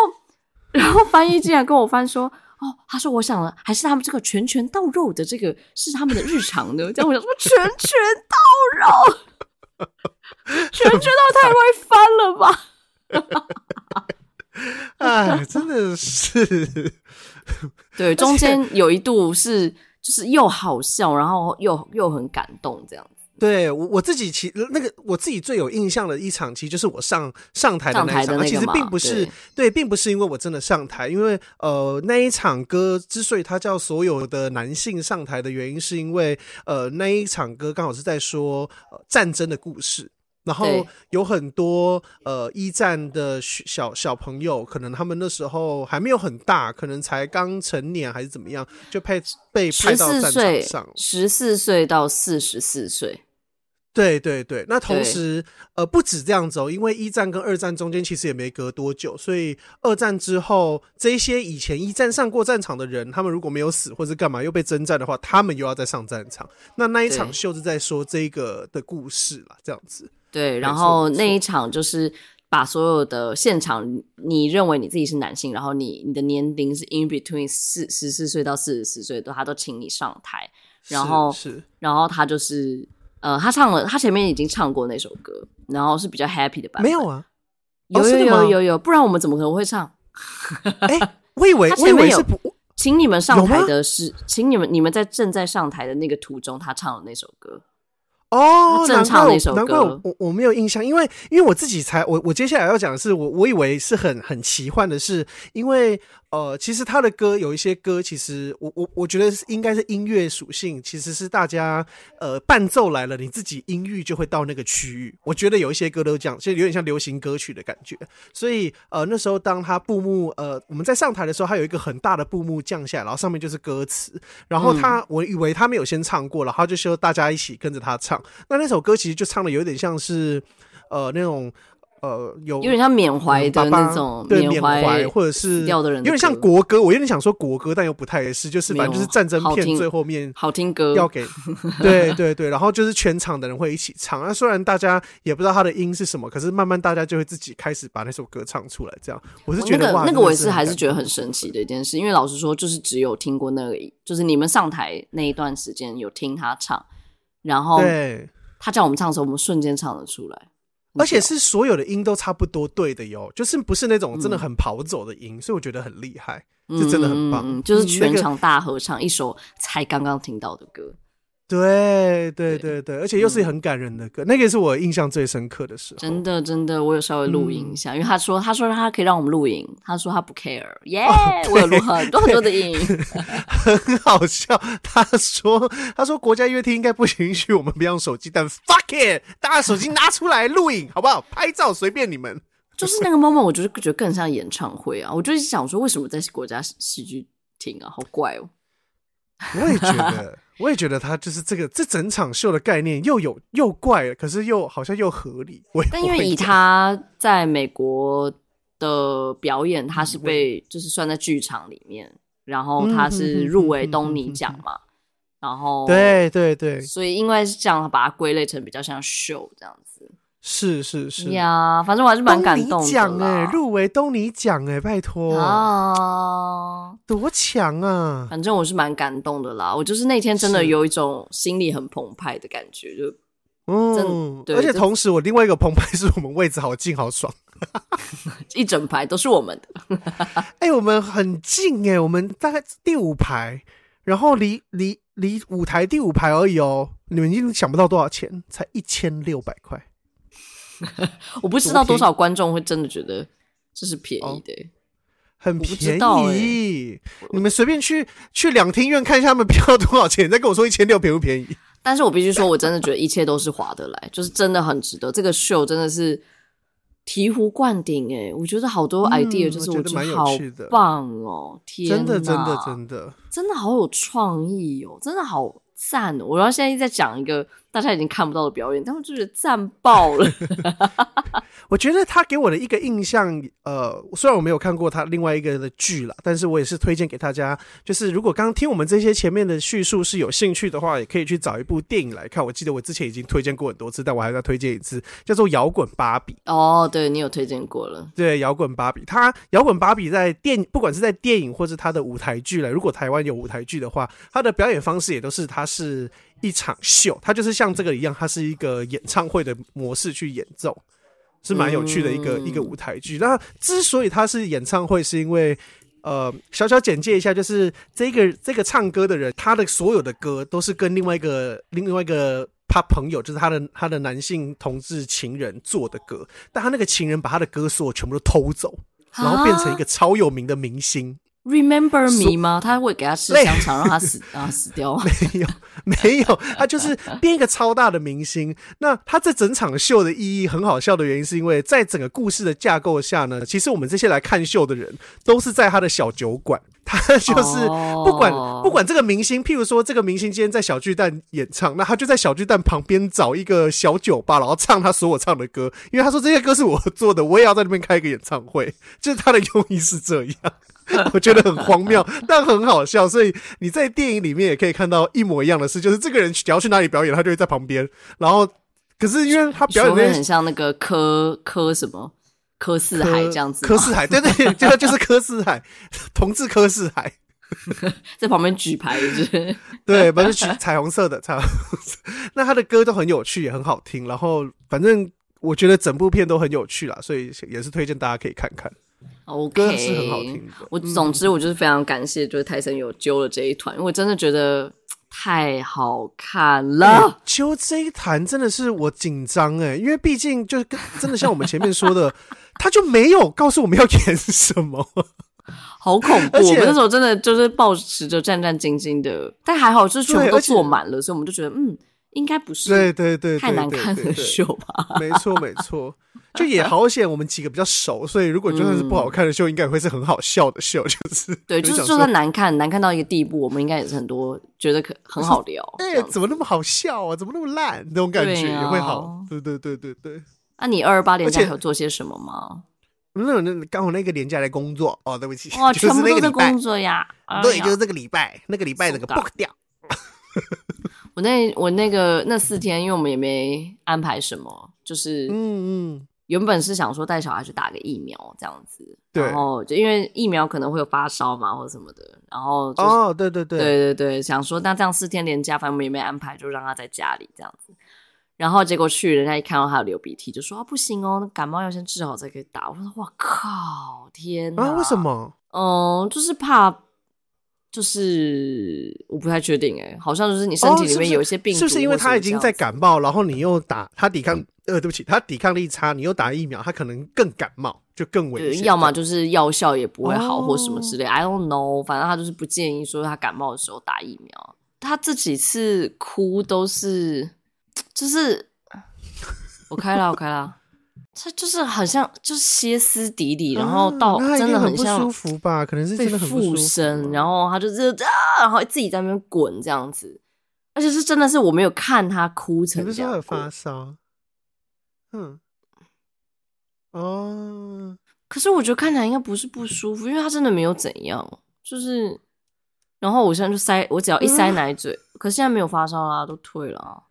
然后翻译竟然跟我翻说，哦，他说我想了，还是他们这个拳拳到肉的这个是他们的日常呢，这样我想说拳拳到肉，拳拳到太会翻了吧。
哎，真的是，
对，中间有一度是就是又好笑，然后又又很感动这样子。
对我我自己其实那个我自己最有印象的一场，其实就是我上上台的那一场。其实并不是对，对，并不是因为我真的上台，因为呃那一场歌之所以它叫所有的男性上台的原因，是因为呃那一场歌刚好是在说呃战争的故事。然后有很多呃一战的小小朋友，可能他们那时候还没有很大，可能才刚成年还是怎么样，就被被派到战场上，
十四岁到四十四岁。
对对对，那同时呃不止这样子哦，因为一战跟二战中间其实也没隔多久，所以二战之后这些以前一战上过战场的人，他们如果没有死或者干嘛又被征战的话，他们又要再上战场。那那一场秀是在说这个的故事啦，这样子。
对，然后那一场就是把所有的现场，你认为你自己是男性，然后你你的年龄是 in between 四十四岁到四十四岁都，他都请你上台，然后
是，是
然后他就是呃，他唱了，他前面已经唱过那首歌，然后是比较 happy 的版本。
没有啊，
有有有有有，不然我们怎么可能会唱？
哎，我以为我以为是不，
请你们上台的是，请你们你们在正在上台的那个途中，他唱的那首歌。
哦，难怪
我
难怪我我，我没有印象，因为因为我自己才我我接下来要讲的是我我以为是很很奇幻的是，因为。呃，其实他的歌有一些歌，其实我我我觉得是应该是音乐属性，其实是大家呃伴奏来了，你自己音域就会到那个区域。我觉得有一些歌都这样，其实有点像流行歌曲的感觉。所以呃那时候当他布幕呃我们在上台的时候，他有一个很大的布幕降下来，然后上面就是歌词，然后他、嗯、我以为他没有先唱过，然后就说大家一起跟着他唱。那那首歌其实就唱的有点像是呃那种。呃，有
有点像缅怀的那种，
对缅怀或者是
掉的人，
有点像国歌。我有点想说国歌，但又不太是，就是反正就是战争片最后面
好听歌
要给，对对对，然后就是全场的人会一起唱。那虽然大家也不知道他的音是什么，可是慢慢大家就会自己开始把那首歌唱出来。这样，我是觉得
那个我也是还是觉得很神奇的一件事，因为老实说，就是只有听过那个，就是你们上台那一段时间有听他唱，然后。他叫我们唱的时候，我们瞬间唱了出来，
而且是所有的音都差不多对的哟，就是不是那种真的很跑走的音，嗯、所以我觉得很厉害，是真的很棒，
嗯、就是全场大合唱一首才刚刚听到的歌。
对对对对，而且又是很感人的歌，嗯、那个也是我印象最深刻的时候。
真的真的，我有稍微录音一下，嗯、因为他说他说他可以让我们录音，他说他不 care，耶、yeah, 哦，我有录很多很多的音，
很好笑。他说他说国家音乐厅应该不允许我们不用手机，但 fuck it，大家手机拿出来录影好不好？拍照随便你们。
就是那个 moment，我就是觉得更像演唱会啊！我就是想说，为什么在国家戏剧厅啊？好怪哦。
我也觉得。我也觉得他就是这个，这整场秀的概念又有又怪，可是又好像又合理。我
但因为以他在美国的表演，他是被就是算在剧场里面，然后他是入围东尼奖嘛，然后
对对对，
所以因为是这样，把它归类成比较像秀这样子。
是是是
呀，反正我还是蛮感动的。
奖哎，入围东尼奖哎，拜托啊，多强啊！
反正我是蛮感动的啦。我就是那天真的有一种心里很澎湃的感觉，就
嗯，对。而且同时，我另外一个澎湃是我们位置好近好爽，
一整排都是我们的。
哎，我们很近哎，我们大概第五排，然后离离离舞台第五排而已哦。你们一定想不到多少钱，才一千六百块。
我不知道多少观众会真的觉得这是便宜的，欸，
很便宜。你们随便去去两厅院看一下他们票多少钱，再跟我说一千六便不便宜？
但是我必须说，我真的觉得一切都是划得来，就是真的很值得。这个秀真的是醍醐灌顶哎，欸！我觉得好多 idea 就是我觉得好棒哦，天哪，真的真的真的真的好有创意哦，真的好赞哦！我要现在在讲一个。大家已经看不到的表演，他们就觉得赞爆了。
我觉得他给我的一个印象，呃，虽然我没有看过他另外一个的剧了，但是我也是推荐给大家。就是如果刚刚听我们这些前面的叙述是有兴趣的话，也可以去找一部电影来看。我记得我之前已经推荐过很多次，但我还要再推荐一次，叫做《摇滚芭比》。
哦，对，你有推荐过了。
对，《摇滚芭比》，他《摇滚芭比》在电不管是在电影或是他的舞台剧了，如果台湾有舞台剧的话，他的表演方式也都是他是。一场秀，它就是像这个一样，它是一个演唱会的模式去演奏，是蛮有趣的一个、嗯、一个舞台剧。那之所以它是演唱会，是因为呃，小小简介一下，就是这个这个唱歌的人，他的所有的歌都是跟另外一个另外一个他朋友，就是他的他的男性同志情人做的歌，但他那个情人把他的歌所有全部都偷走，然后变成一个超有名的明星。
Remember me 吗？他会给他吃香肠，让他死，让他死掉吗？
没有，没有，他就是变一个超大的明星。那他这整场秀的意义很好笑的原因，是因为在整个故事的架构下呢，其实我们这些来看秀的人都是在他的小酒馆。他就是不管不管这个明星，譬如说这个明星今天在小巨蛋演唱，那他就在小巨蛋旁边找一个小酒吧，然后唱他所有唱的歌。因为他说这些歌是我做的，我也要在那边开一个演唱会。就是他的用意是这样。我觉得很荒谬，但很好笑，所以你在电影里面也可以看到一模一样的事，就是这个人只要去哪里表演，他就会在旁边。然后，可是因为他表演的
很像那个柯柯什么柯四海这样子，
柯四海对对，就就是柯四海，同志柯四海，
在旁边举牌是不是？
对，不是举彩虹色的彩虹色。那他的歌都很有趣，也很好听。然后，反正我觉得整部片都很有趣啦，所以也是推荐大家可以看看。
OK，
是很好听的。
我总之我就是非常感谢，就是泰森有揪了这一团，因为我真的觉得太好看了。
揪这一团真的是我紧张哎，因为毕竟就是跟真的像我们前面说的，他就没有告诉我们要演什么，
好恐怖。我们那时候真的就是抱持着战战兢兢的，但还好就是全部都坐满了，所以我们就觉得嗯，应该不是对对对太难看的秀吧？
没错没错。就也好险，我们几个比较熟，所以如果就算是不好看的秀，应该也会是很好笑的秀。就是
对，就是就算难看，难看到一个地步，我们应该也是很多觉得可很好聊。
哎，怎么那么好笑啊？怎么那么烂？那种感觉也会好。对对对对对。
那你二二八连假有做些什么吗？
那那刚好那个年假来工作哦，对不起，
哇，全部都在工作呀。
对，就是这个礼拜，那个礼拜那个 book 掉。
我那我那个那四天，因为我们也没安排什么，就是嗯嗯。原本是想说带小孩去打个疫苗这样子，然后就因为疫苗可能会有发烧嘛或者什么的，然后
哦对对对
对对对，想说那这样四天连假，反正我们也没安排，就让他在家里这样子。然后结果去，人家一看到他流鼻涕，就说啊不行哦，那感冒要先治好才可以打。我说哇靠，天哪！
啊，为什么？
嗯，就是怕，就是我不太确定哎，好像就是你身体里面有一些病毒，
哦，是不是？是不是因为他已经在感冒，然后你又打他抵抗，呃，对不起，他抵抗力差，你又打疫苗，他可能更感冒，就更危险。
要么就是药效也不会好，或什么之类。哦，I don't know，反正他就是不建议说他感冒的时候打疫苗。他这几次哭都是。就是我开了，我开了，他就是好像，就是歇斯底里，然后到真的很像
不舒服吧？可能是真的很
附身，然后他就是啊，然后自己在那边滚这样子，而且是真的是我没有看他哭成这样。你不是
发烧？嗯，哦，
可是我觉得看起来应该不是不舒服，因为他真的没有怎样，就是，然后我现在就塞，我只要一塞奶嘴，嗯、可是现在没有发烧啦，都退了。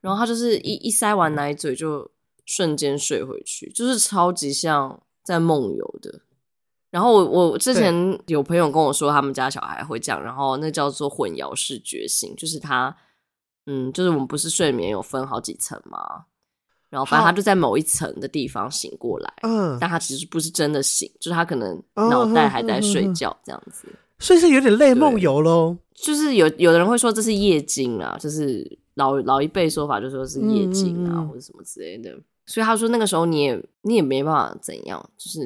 然后他就是一一塞完奶嘴就瞬间睡回去，就是超级像在梦游的。然后我我之前有朋友跟我说，他们家小孩会这样，然后那叫做混淆式觉醒，就是他嗯，就是我们不是睡眠有分好几层吗？然后反正他就在某一层的地方醒过来，嗯，但他其实不是真的醒，就是他可能脑袋还在睡觉这样子，
所以是有点类梦游喽。
就是有有的人会说这是夜惊啊，就是。老老一辈说法就说是夜惊啊，或者什么之类的，所以他说那个时候你也你也没办法怎样，就是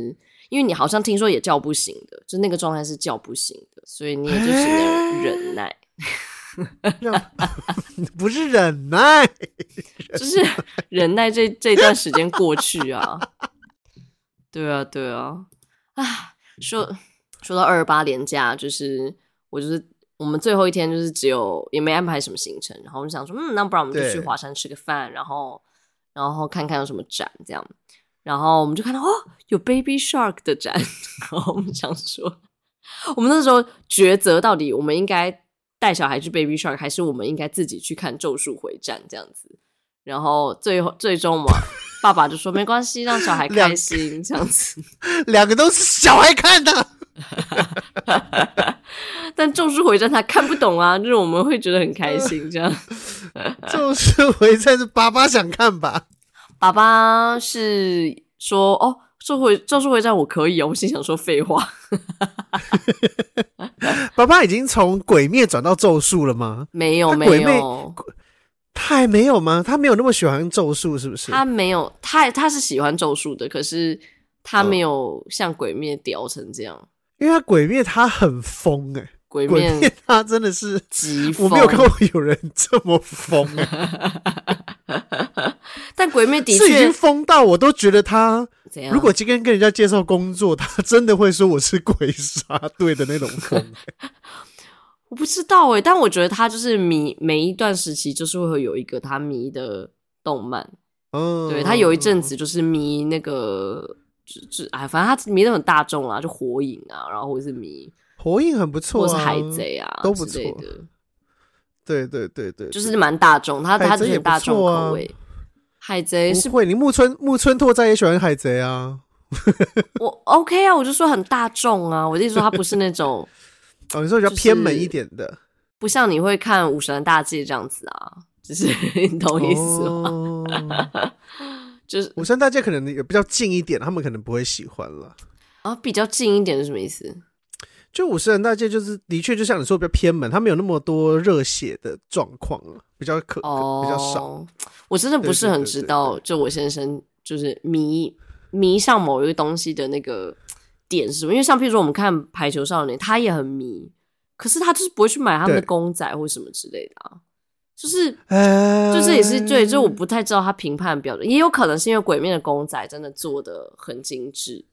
因为你好像听说也叫不醒的，就那个状态是叫不醒的，所以你也就只能忍耐，
不是忍耐，
就是忍耐这这段时间过去啊，对啊对啊，啊，说说到二十八连假，就是我就是。我们最后一天就是只有也没安排什么行程，然后我们想说，嗯，那不然我们就去华山吃个饭，然后然后看看有什么展这样，然后我们就看到哦，有 Baby Shark 的展，然后我们想说，我们那时候抉择到底我们应该带小孩去 Baby Shark，还是我们应该自己去看《咒术回战》这样子，然后最后最终嘛，爸爸就说没关系，让小孩开心这样子，
两个都是小孩看的。
但《咒术回战》他看不懂啊，就是我们会觉得很开心这样。
《咒术回战》是爸爸想看吧？
爸爸是说：“哦，咒回咒术回战我可以啊。”我心想说：“废话。”
爸爸已经从鬼灭转到咒术了吗？
没有，没有，
他还没有吗？他没有那么喜欢咒术，是不是？
他没有，他他是喜欢咒术的，可是他没有像鬼灭屌成这样。
因为他鬼灭他很疯哎、欸，鬼灭他真的是
极疯，
我没有看过有人这么疯。
但鬼灭的确
是已经疯到我都觉得他
怎样？
如果今天跟人家介绍工作，他真的会说我是鬼杀队的那种疯、欸。
我不知道哎、欸，但我觉得他就是迷每一段时期，就是会有一个他迷的动漫。嗯，对，他有一阵子就是迷那个。就就哎，反正他迷的很大众啊，就火影啊，然后或者是迷
火影很不错、啊，
或是海贼啊，
都不错的。对对对对，
就是蛮大众，他他是大众口味。海贼是
会，你木村木村拓哉也喜欢海贼啊。
我 OK 啊，我就说很大众啊，我就说他不是那种
哦，你说比较偏门一点的，
不像你会看武神大祭这样子啊，就是 你懂意思吗？哦就是
武山大街可能也比较近一点，他们可能不会喜欢了
啊。比较近一点是什么意思？
就武山大街就是的确就像你说比较偏门，他没有那么多热血的状况了，比较可、哦、比较少。
我真的不是很知道，就我先生就是迷迷上某一个东西的那个点是什么？因为像譬如说我们看排球少年，他也很迷，可是他就是不会去买他们的公仔或什么之类的啊。就是，就是也是对，就我不太知道他评判标准，也有可能是因为鬼面的公仔真的做的很精致，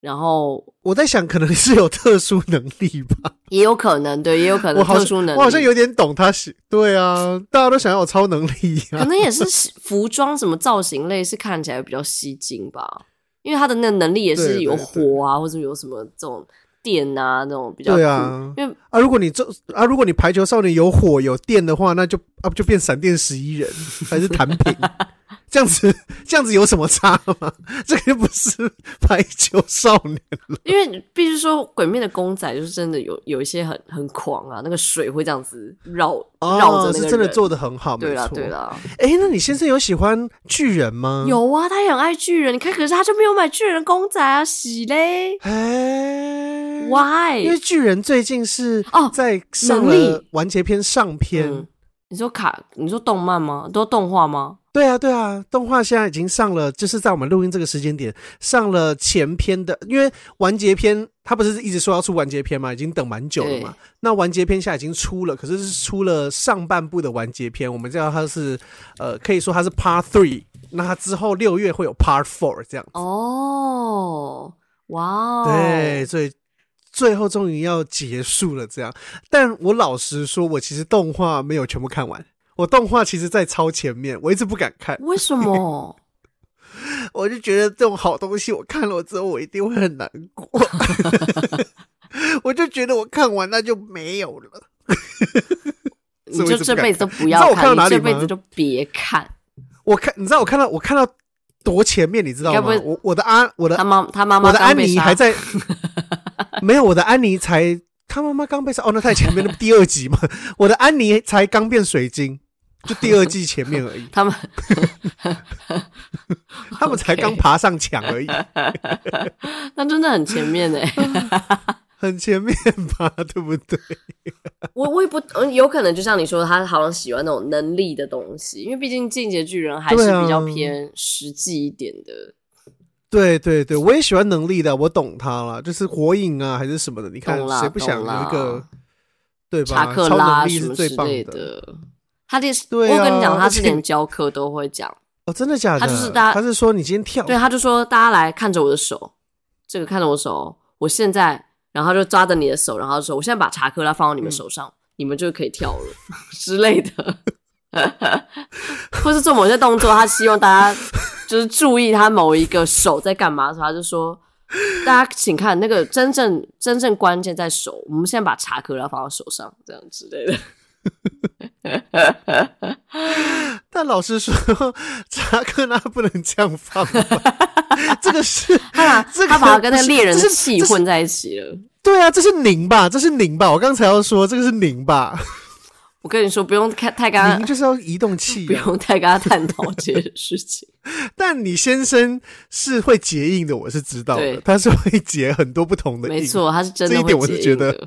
然后
我在想，可能是有特殊能力吧，
也有可能，对，也有可能特殊能力。
我好像有点懂他是，对啊，大家都想要有超能力啊，
可能也是 服装什么造型类是看起来比较吸睛吧，因为他的那个能力也是有火啊，或者有什么这种。电啊，那种比较对啊，因为
啊，如果你这啊，如果你排球少年有火有电的话，那就啊就变闪电十一人还是弹平，这样子，这样子有什么差吗？这个又不是排球少年了。
因为必须说，鬼面的公仔就是真的有有一些很很狂啊，那个水会这样子绕绕着，是
真的做的很好。
对啦，
没错。
对啦。
哎、欸，那你先生有喜欢巨人吗？
有啊，他也很爱巨人。你看，可是他就没有买巨人公仔啊，喜嘞。
哎、欸、
，Why？
因为巨人最近是
哦，
在上了完结篇上篇。
嗯你说卡？你说动漫吗？都动画吗？
对啊，对啊，动画现在已经上了，就是在我们录音这个时间点上了前篇的，因为完结篇他不是一直说要出完结篇嘛，已经等蛮久了嘛。那完结篇现在已经出了，可是是出了上半部的完结篇，我们知道它是呃，可以说它是 Part Three，那它之后六月会有 Part Four 这样子。
哦，哇哦，
对，所以。最后终于要结束了，这样。但我老实说，我其实动画没有全部看完。我动画其实在超前面，我一直不敢看。
为什么？
我就觉得这种好东西，我看了之后，我一定会很难过。我就觉得我看完那就没有了。
你就这辈子都不要看，
看到哪里吗？
这辈子就别看。
我看，你知道我看到我看到多前面，你知道吗？我我的阿我的
他妈他妈妈
我的安妮还在。没有，我的安妮才他妈妈刚被杀哦，那太前面的第二集嘛，我的安妮才刚变水晶，就第二季前面而已。
他们
他们才刚爬上墙而已，
那真的很前面哎，
很前面吧，对不对？
我我也不有可能，就像你说，他好像喜欢那种能力的东西，因为毕竟进阶巨人还是比较偏实际一点的。
对对对，我也喜欢能力的，我懂他了，就是火影啊，还是什么的。你看，谁不想有一个对吧？
查克拉什么之类的。他这对、啊、我跟你讲，他是连教课都会讲。
哦，真的假的？
他就是大家，
他是说你今天跳，
对，他就说大家来看着我的手，这个看着我手，我现在，然后就抓着你的手，然后说我现在把查克拉放到你们手上，嗯、你们就可以跳了之类的。或是做某些动作，他希望大家就是注意他某一个手在干嘛的时候，他就说：“ 大家请看那个真正真正关键在手，我们现在把查克拉放到手上，这样之类的。”
但老实说，查克拉不能这样放吧，这个是
他把、
这个、
他把它跟那个猎人的气混在一起了。
对啊，这是拧吧？这是拧吧？我刚才要说这个是拧吧？
我跟你说，不用太太跟他，
您就是要移动器，
不用太跟他探讨这些事情。
但你先生是会结印的，我是知道的，他是会结很多不同的印。
没错，他是真的。
这一点我是觉得。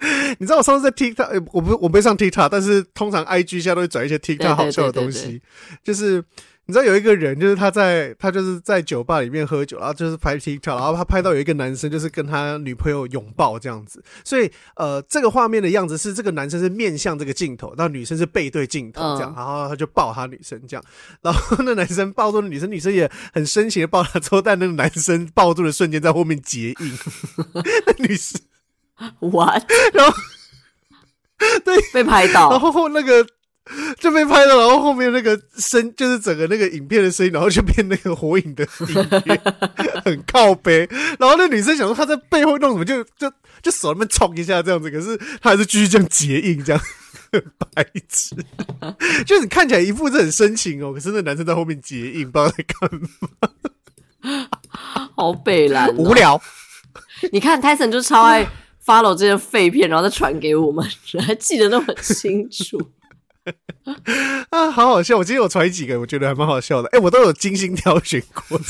你知道我上次在 TikTok，我不我没上 TikTok，但是通常 IG 现在都会转一些 TikTok 好笑的东西，就是。你知道有一个人，就是他在他就是在酒吧里面喝酒，然后就是拍 TikTok，然后他拍到有一个男生就是跟他女朋友拥抱这样子，所以呃，这个画面的样子是这个男生是面向这个镜头，那女生是背对镜头这样，然后他就抱他女生这样，然后那男生抱住了女生，女生也很深情的抱他之后，但那个男生抱住的瞬间在后面结印，那女生
what？
然 后对。
被拍到，
然后那个。就被拍到，然后后面那个声就是整个那个影片的声音，然后就变那个火影的音乐，很靠背。然后那女生想说她在背后弄什么，就就就手那边冲一下这样子，可是她还是继续这样结印，这样很白痴。就是你看起来一副是很深情哦，可是那男生在后面结印，不知道在干嘛。
好北烂、喔，
无聊。
你看泰森就超爱 follow 这些废片，然后再传给我们，还记得那么清楚。
啊，好好笑！我今天有传几个，我觉得还蛮好笑的。哎、欸，我都有精心挑选过。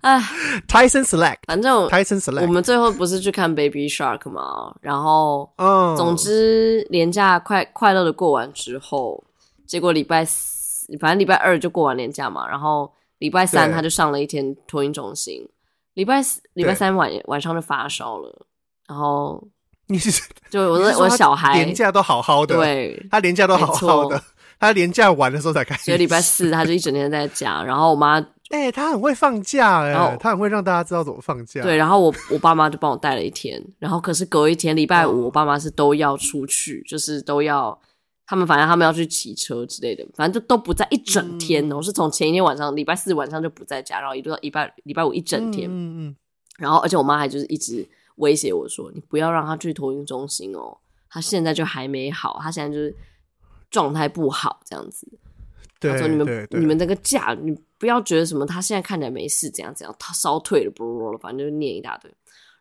哎，Tyson Select，
反正
Tyson Select，
我们最后不是去看 Baby Shark 吗？然后，嗯，总之年假快快乐的过完之后，结果礼拜四，反正礼拜二就过完年假嘛。然后礼拜三他就上了一天托婴中心，礼拜四、礼拜三晚晚上就发烧了，然后。
你是
就我的我小孩
连假都好好的，
对，
他连假都好好的，他连假完的时候才开始。
所以礼拜四他就一整天在家，然后我妈，
哎、欸，他很会放假、欸，哎，他很会让大家知道怎么放假。
对，然后我我爸妈就帮我带了一天，然后可是隔一天礼拜五，我爸妈是都要出去，就是都要他们反正他们要去骑车之类的，反正就都不在一整天哦，我、嗯、是从前一天晚上礼拜四晚上就不在家，然后一直到礼拜礼拜五一整天，嗯嗯，然后而且我妈还就是一直。威胁我说：“你不要让他去托运中心哦，他现在就还没好，他现在就是状态不好这样子。”他说你们你们那个假，你不要觉得什么，他现在看起来没事，怎样怎样，他烧退了，不不不，反正就念一大堆。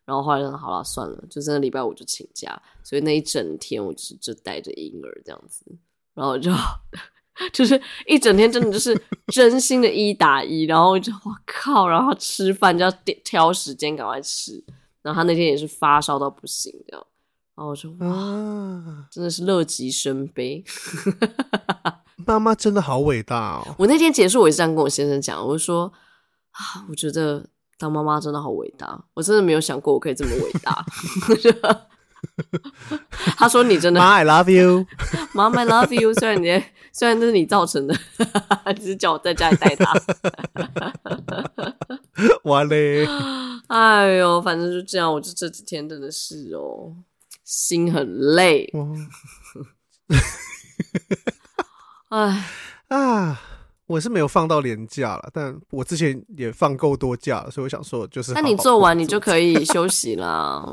然后后来说好了，算了，就真的礼拜五就请假，所以那一整天我就是就带着婴儿这样子，然后就 就是一整天真的就是真心的一打一，然后就我靠，然后吃饭就要挑时间赶快吃，然后他那天也是发烧到不行这样，然后我说哇，啊、真的是乐极生悲，
妈妈真的好伟大哦！
我那天结束，我也是这样跟我先生讲，我就说啊，我觉得。当妈妈真的好伟大，我真的没有想过我可以这么伟大。他说：“你真的，妈
，I love you，
妈，I love you。虽然你虽然这是你造成的，只是叫我在家里带他。
完嘞！
哎呦，反正就这样。我就这几天真的是哦，心很累。
哎啊。”我是没有放到年假了，但我之前也放够多假了，所以我想说，就是好好
那你做完你就可以休息啦，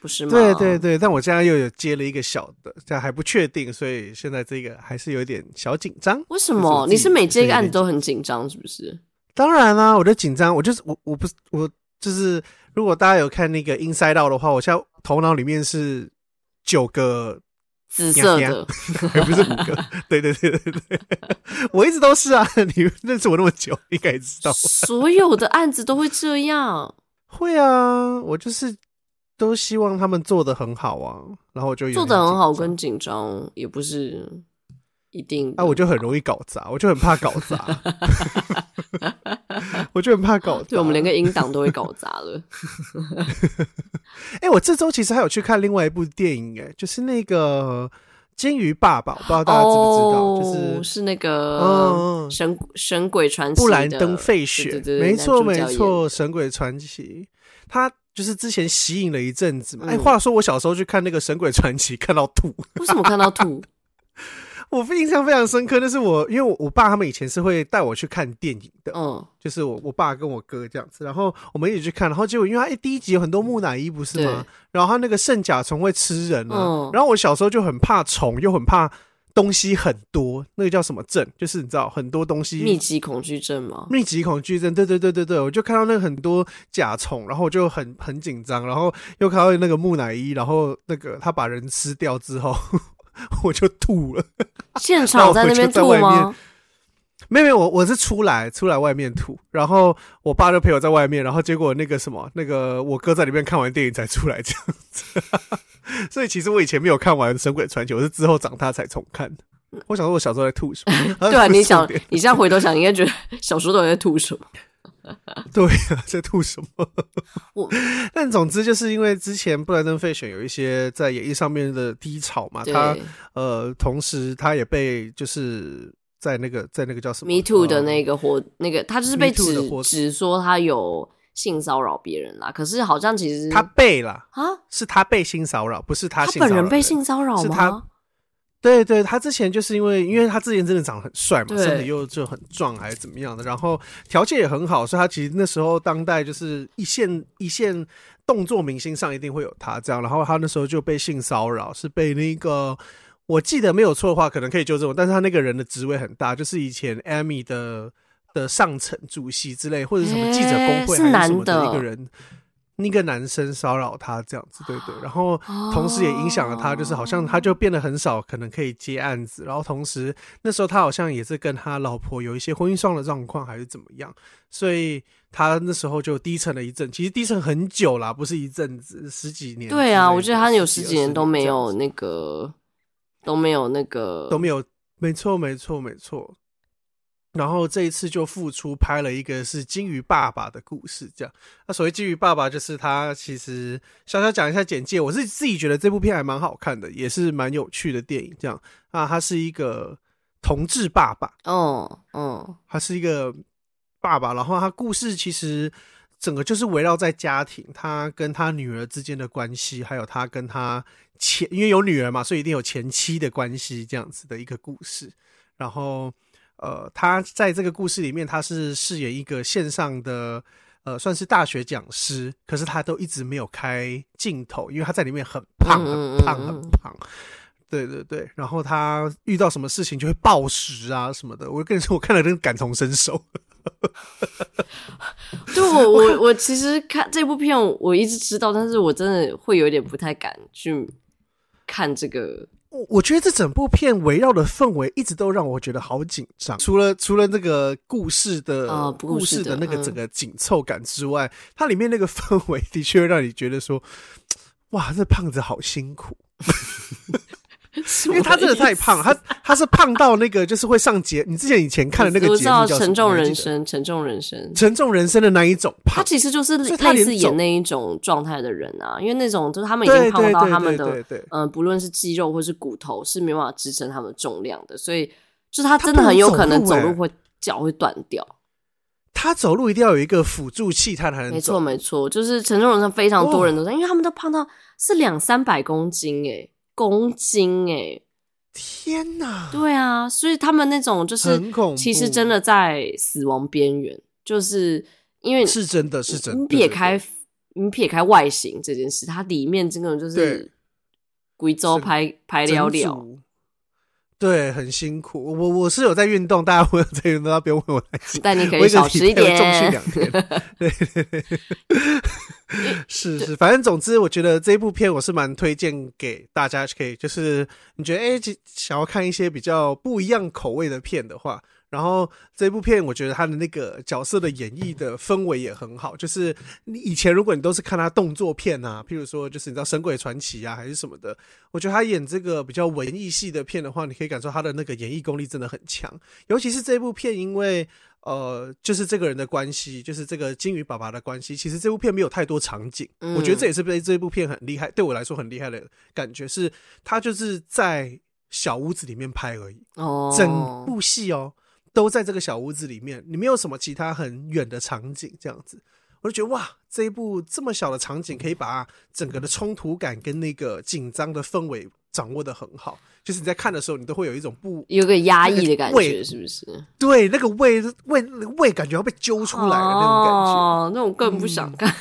不是吗？
对对对，但我现在又有接了一个小的，这还不确定，所以现在这个还是有点小紧张。
为什么？是你是每接一个案子都很紧张，是不是？
当然啦、啊，我就紧张，我就是我，我不是我就是，如果大家有看那个 Inside Out 的话，我现在头脑里面是九个。
紫色的，
不是五个。对对对对对，我一直都是啊。你认识我那么久，应该知道。
所有的案子都会这样。
会啊，我就是都希望他们做的很好啊，然后我就
做的很好跟紧张也不是一定。
啊，我就很容易搞砸，我就很怕搞砸，我就很怕搞砸。
对，我们连个音档都会搞砸了。
哎、欸，我这周其实还有去看另外一部电影，哎，就是那个《金鱼爸爸》，我不知道大家知不知道，哦、就是
是那个神、嗯、神鬼传奇，
布兰登·费雪，没错没错，神鬼传奇，他就是之前吸引了一阵子嘛。哎、嗯，话说我小时候去看那个神鬼传奇，看到吐，
为什么看到吐？
我印象非常深刻，那是我因为我我爸他们以前是会带我去看电影的，嗯，就是我我爸跟我哥这样子，然后我们一起去看，然后结果因为他一第一集有很多木乃伊不是吗？然后他那个圣甲虫会吃人啊，嗯，然后我小时候就很怕虫，又很怕东西很多，那个叫什么症？就是你知道很多东西，
密集恐惧症吗？
密集恐惧症，对对对对对，我就看到那个很多甲虫，然后我就很很紧张，然后又看到那个木乃伊，然后那个他把人吃掉之后。我就吐了，
现场在那边吐吗？
没有没有，我我是出来出来外面吐，然后我爸就陪我在外面，然后结果那个什么，那个我哥在里面看完电影才出来这样子，所以其实我以前没有看完《神鬼传奇》，我是之后长大才重看的。我想说，我小时候在吐什么？
对啊，你想，你现在回头想，应该觉得小时候都在吐什么？
对啊，在吐什么？我但总之就是因为之前布莱登·费雪有一些在演艺上面的低潮嘛，他呃，同时他也被就是在那个在那个叫什么
Me Too 的那个活那个，他就是被指指说他有性骚扰别人啦。可是好像其实
他被了啊，是他被性骚扰，不是他性扰，
他本人被性骚扰吗？
对对，他之前就是因为，因为他之前真的长得很帅嘛，身体又就很壮，还是怎么样的，然后条件也很好，所以他其实那时候当代就是一线一线动作明星上一定会有他这样，然后他那时候就被性骚扰，是被那个我记得没有错的话，可能可以纠正我，但是他那个人的职位很大，就是以前 Emmy 的的上层主席之类，或者什么记者工会还是什么的一个人。那个男生骚扰他这样子，对对，然后同时也影响了他，就是好像他就变得很少可能可以接案子，然后同时那时候他好像也是跟他老婆有一些婚姻上的状况还是怎么样，所以他那时候就低沉了一阵，其实低沉很久啦，不是一阵子，十几年。
对啊，我觉得他有十几年都没有那个都没有那个
都没有，没错没错没错。然后这一次就复出拍了一个是金鱼爸爸的故事，这样。那所谓金鱼爸爸，就是他其实小小讲一下简介。我是自己觉得这部片还蛮好看的，也是蛮有趣的电影，这样。啊，他是一个同志爸爸，
哦哦，
他是一个爸爸。然后他故事其实整个就是围绕在家庭，他跟他女儿之间的关系，还有他跟他前，因为有女儿嘛，所以一定有前妻的关系，这样子的一个故事。然后。呃，他在这个故事里面，他是饰演一个线上的，呃，算是大学讲师，可是他都一直没有开镜头，因为他在里面很胖，很胖，很胖。对对对，然后他遇到什么事情就会暴食啊什么的。我跟你说，我看了真感同身受。
对，我我我其实看这部片，我一直知道，但是我真的会有点不太敢去看这个。
我我觉得这整部片围绕的氛围一直都让我觉得好紧张，除了除了那个故事的、
哦、
故事的那个整个紧凑感之外，嗯、它里面那个氛围的确会让你觉得说，哇，这胖子好辛苦。因为他真的太胖，他他是胖到那个就是会上节，你之前以前看的那个节目叫《
沉重人生》，沉重人生，
沉重人生的那一种胖，
他其实就是类似演那一种状态的人啊。因为那种就是他们已经胖到他们的，嗯，不论是肌肉或是骨头是没办法支撑他们的重量的，所以就是他真的很有可能走路会脚会断掉。
他走路一定要有一个辅助器，他才能走。
没错没错，就是沉重人生非常多人都在，因为他们都胖到是两三百公斤诶。公斤哎、欸，
天哪！
对啊，所以他们那种就是，其实真的在死亡边缘，就是因为
是真的是真的。
你撇开你撇开外形这件事，它里面真的就是贵州拍拍了了。
对，很辛苦。我我是有在运动，大家会有在运动，大家不用问我。
但你可以少吃一点，
重训两天。对对对，是是，反正总之，我觉得这一部片我是蛮推荐给大家，可以就是你觉得哎、欸，想要看一些比较不一样口味的片的话。然后这部片，我觉得他的那个角色的演绎的氛围也很好。就是你以前如果你都是看他动作片啊，譬如说就是你知道《神鬼传奇》啊，还是什么的，我觉得他演这个比较文艺系的片的话，你可以感受他的那个演绎功力真的很强。尤其是这部片，因为呃，就是这个人的关系，就是这个金鱼爸爸的关系，其实这部片没有太多场景。嗯、我觉得这也是被这部片很厉害，对我来说很厉害的感觉是，他就是在小屋子里面拍而已。哦，整部戏哦。都在这个小屋子里面，你没有什么其他很远的场景，这样子，我就觉得哇，这一部这么小的场景，可以把整个的冲突感跟那个紧张的氛围掌握的很好。就是你在看的时候，你都会有一种不
有个压抑的感觉，是不是？
对，那个胃胃胃感觉要被揪出来的那种感觉，
哦，那我更不想看。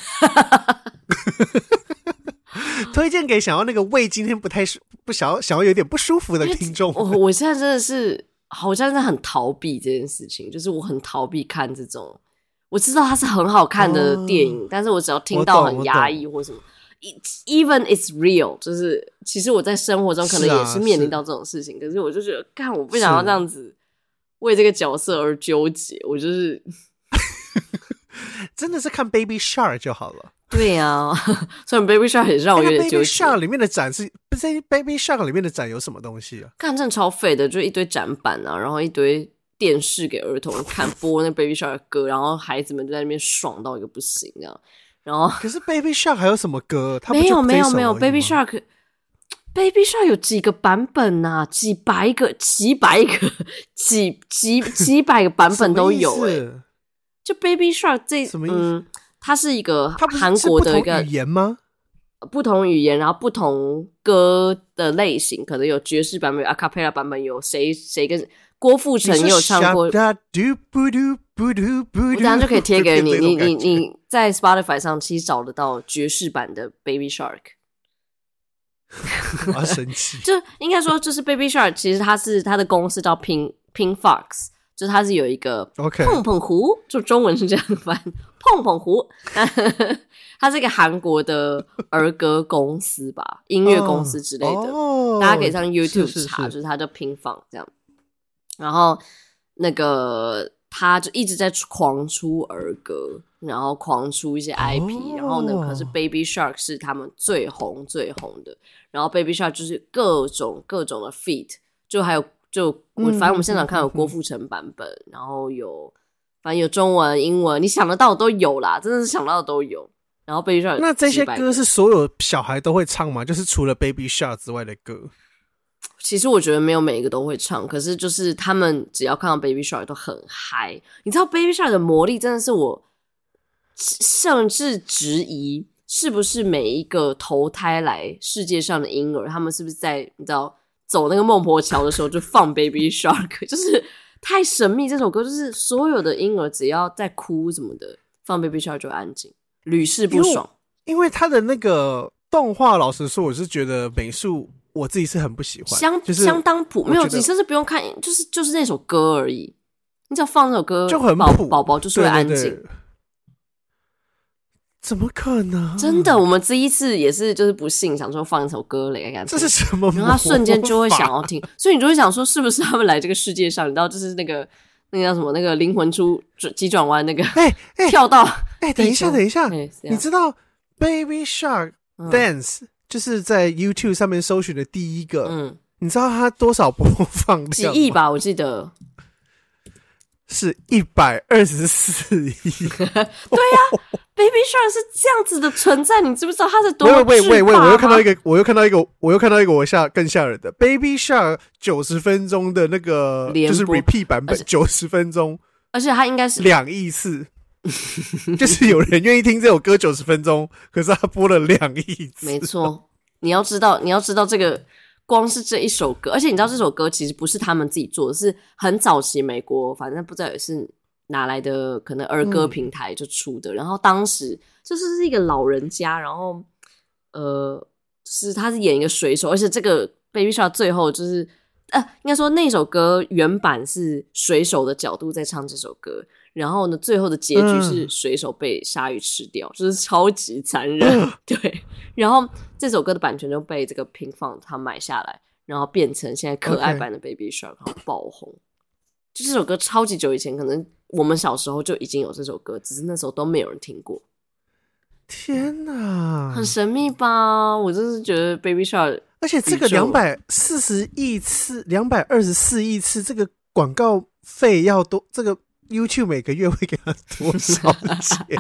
嗯、推荐给想要那个胃今天不太舒不想要想要有点不舒服的听众。
我我现在真的是。好像是很逃避这件事情，就是我很逃避看这种。我知道它是很好看的电影，哦、但是我只要听到很压抑或什么，even it's real，就是其实我在生活中可能也是面临到这种事情，是啊、是，可是我就觉得，看，我不想要这样子为这个角色而纠结，我就是
真的是看 Baby Shark 就好了。
对呀、啊，虽然 Baby Shark 也是让我有点纠结。Baby
Shark 里面的展是不是 Baby Shark 里面的展有什么东西啊？
看真的超废的，就一堆展板啊，然后一堆电视给儿童看播那 Baby Shark 的歌，然后孩子们就在那边爽到一个不行这样。然后
可是 Baby Shark 还有什么歌？它
没有没有没有 Baby Shark Baby Shark 有几个版本呐、啊？几百个几百个几几几百个版本都有哎、欸。就 Baby Shark 这什么意思？嗯它是一个韩国的一个
语言吗？
不同语言，然后不同歌的类型，可能有爵士版本、有阿卡贝拉版本，有谁谁跟郭富城也有唱过。我等下就可以贴给你，你你你在 Spotify 上其实找得到爵士版的 Baby Shark。
我要生气，
就应该说，就是 Baby Shark，其实它是它的公司叫 Pink Pink Fox。就是它是有一个碰碰胡，Okay. 就中文是这样翻，碰碰胡。它是一个韩国的儿歌公司吧，音乐公司之类的，oh, 大家可以上 YouTube 查，是是是就是它叫 Pink Funk 这样。然后那个他就一直在狂出儿歌，然后狂出一些 IP，、oh. 然后呢，可是 Baby Shark 是他们最红最红的，然后 Baby Shark 就是各种各种的 feat，就还有。就我反正我们现场看有郭富城版本，嗯、然后有反正有中文、英文，你想得到的都有啦，真的是想到的都有。然后 Baby Shark
那这些歌是所有小孩都会唱吗？就是除了 Baby Shark 之外的歌？
其实我觉得没有每一个都会唱，可是就是他们只要看到 Baby Shark 都很嗨。你知道 Baby Shark 的魔力真的是我甚至质疑是不是每一个投胎来世界上的婴儿，他们是不是在你知道？走那个孟婆桥的时候就放 Baby Shark，就是太神秘。这首歌就是所有的婴儿只要在哭什么的，放 Baby Shark 就安静，屡试不爽。
因为他的那个动画，老实说，我是觉得美术我自己是很不喜欢，
相
就是
相当普，没有，你甚至不用看，就是就是那首歌而已，你只要放那首歌
就很普，
宝宝就是会安静。
怎么可能？
真的，我们第一次也是，就是不信，想说放一首歌来看，
这是什么？
然后他瞬间就会想要听，所以你就会想说，是不是他们来这个世界上，你知道，就是那个那个叫什么，那个灵魂出急转弯，那个哎哎 跳到
哎，等一下，等一下，你知道 Baby Shark Dance 就是在 YouTube 上面搜寻的第一个，嗯，你知道它多少播放量？几
亿吧，我记得。
是一百二十四亿，对呀、
啊、，Baby Shark 是这样子的存在，你知不知道它是多？
喂喂喂喂，我又看到一个，我又看到一个，我又看到一个，我吓更吓人的 Baby Shark 九十分钟的那个就是 Repeat 版本，九十分钟，
而且它应该是
两亿次，就是有人愿意听这首歌九十分钟，可是他播了两亿次，
没错，你要知道，你要知道这个。光是这一首歌，而且你知道这首歌其实不是他们自己做的，是很早期美国，反正不知道也是哪来的，可能儿歌平台就出的。嗯、然后当时就是是一个老人家，然后呃，是他是演一个水手，而且这个 Baby Shark 最后就是呃，应该说那首歌原版是水手的角度在唱这首歌。然后呢，最后的结局是水手被鲨鱼吃掉，嗯、就是超级残忍。嗯、对，然后这首歌的版权就被这个平放他买下来，然后变成现在可爱版的 Baby Shark，然后爆红。就这首歌超级久以前，可能我们小时候就已经有这首歌，只是那时候都没有人听过。
天哪，
很神秘吧？我真是觉得 Baby Shark，
而且这个两百四十亿次、两百二十四亿次，这个广告费要多，这个。YouTube 每个月会给他多少钱？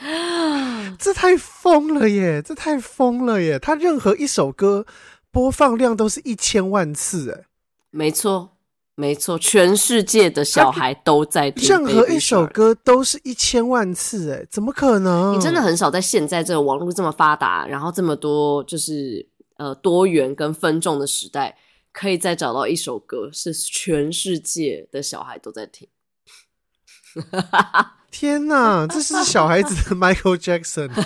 这太疯了耶！这太疯了耶！他任何一首歌播放量都是一千万次，哎，
没错，没错，全世界的小孩都在听。
任何一首歌都是一千万次，哎，怎么可能？
你真的很少在现在这个网络这么发达，然后这么多就是呃多元跟分众的时代，可以再找到一首歌是全世界的小孩都在听。
天哪，这是小孩子的 Michael Jackson，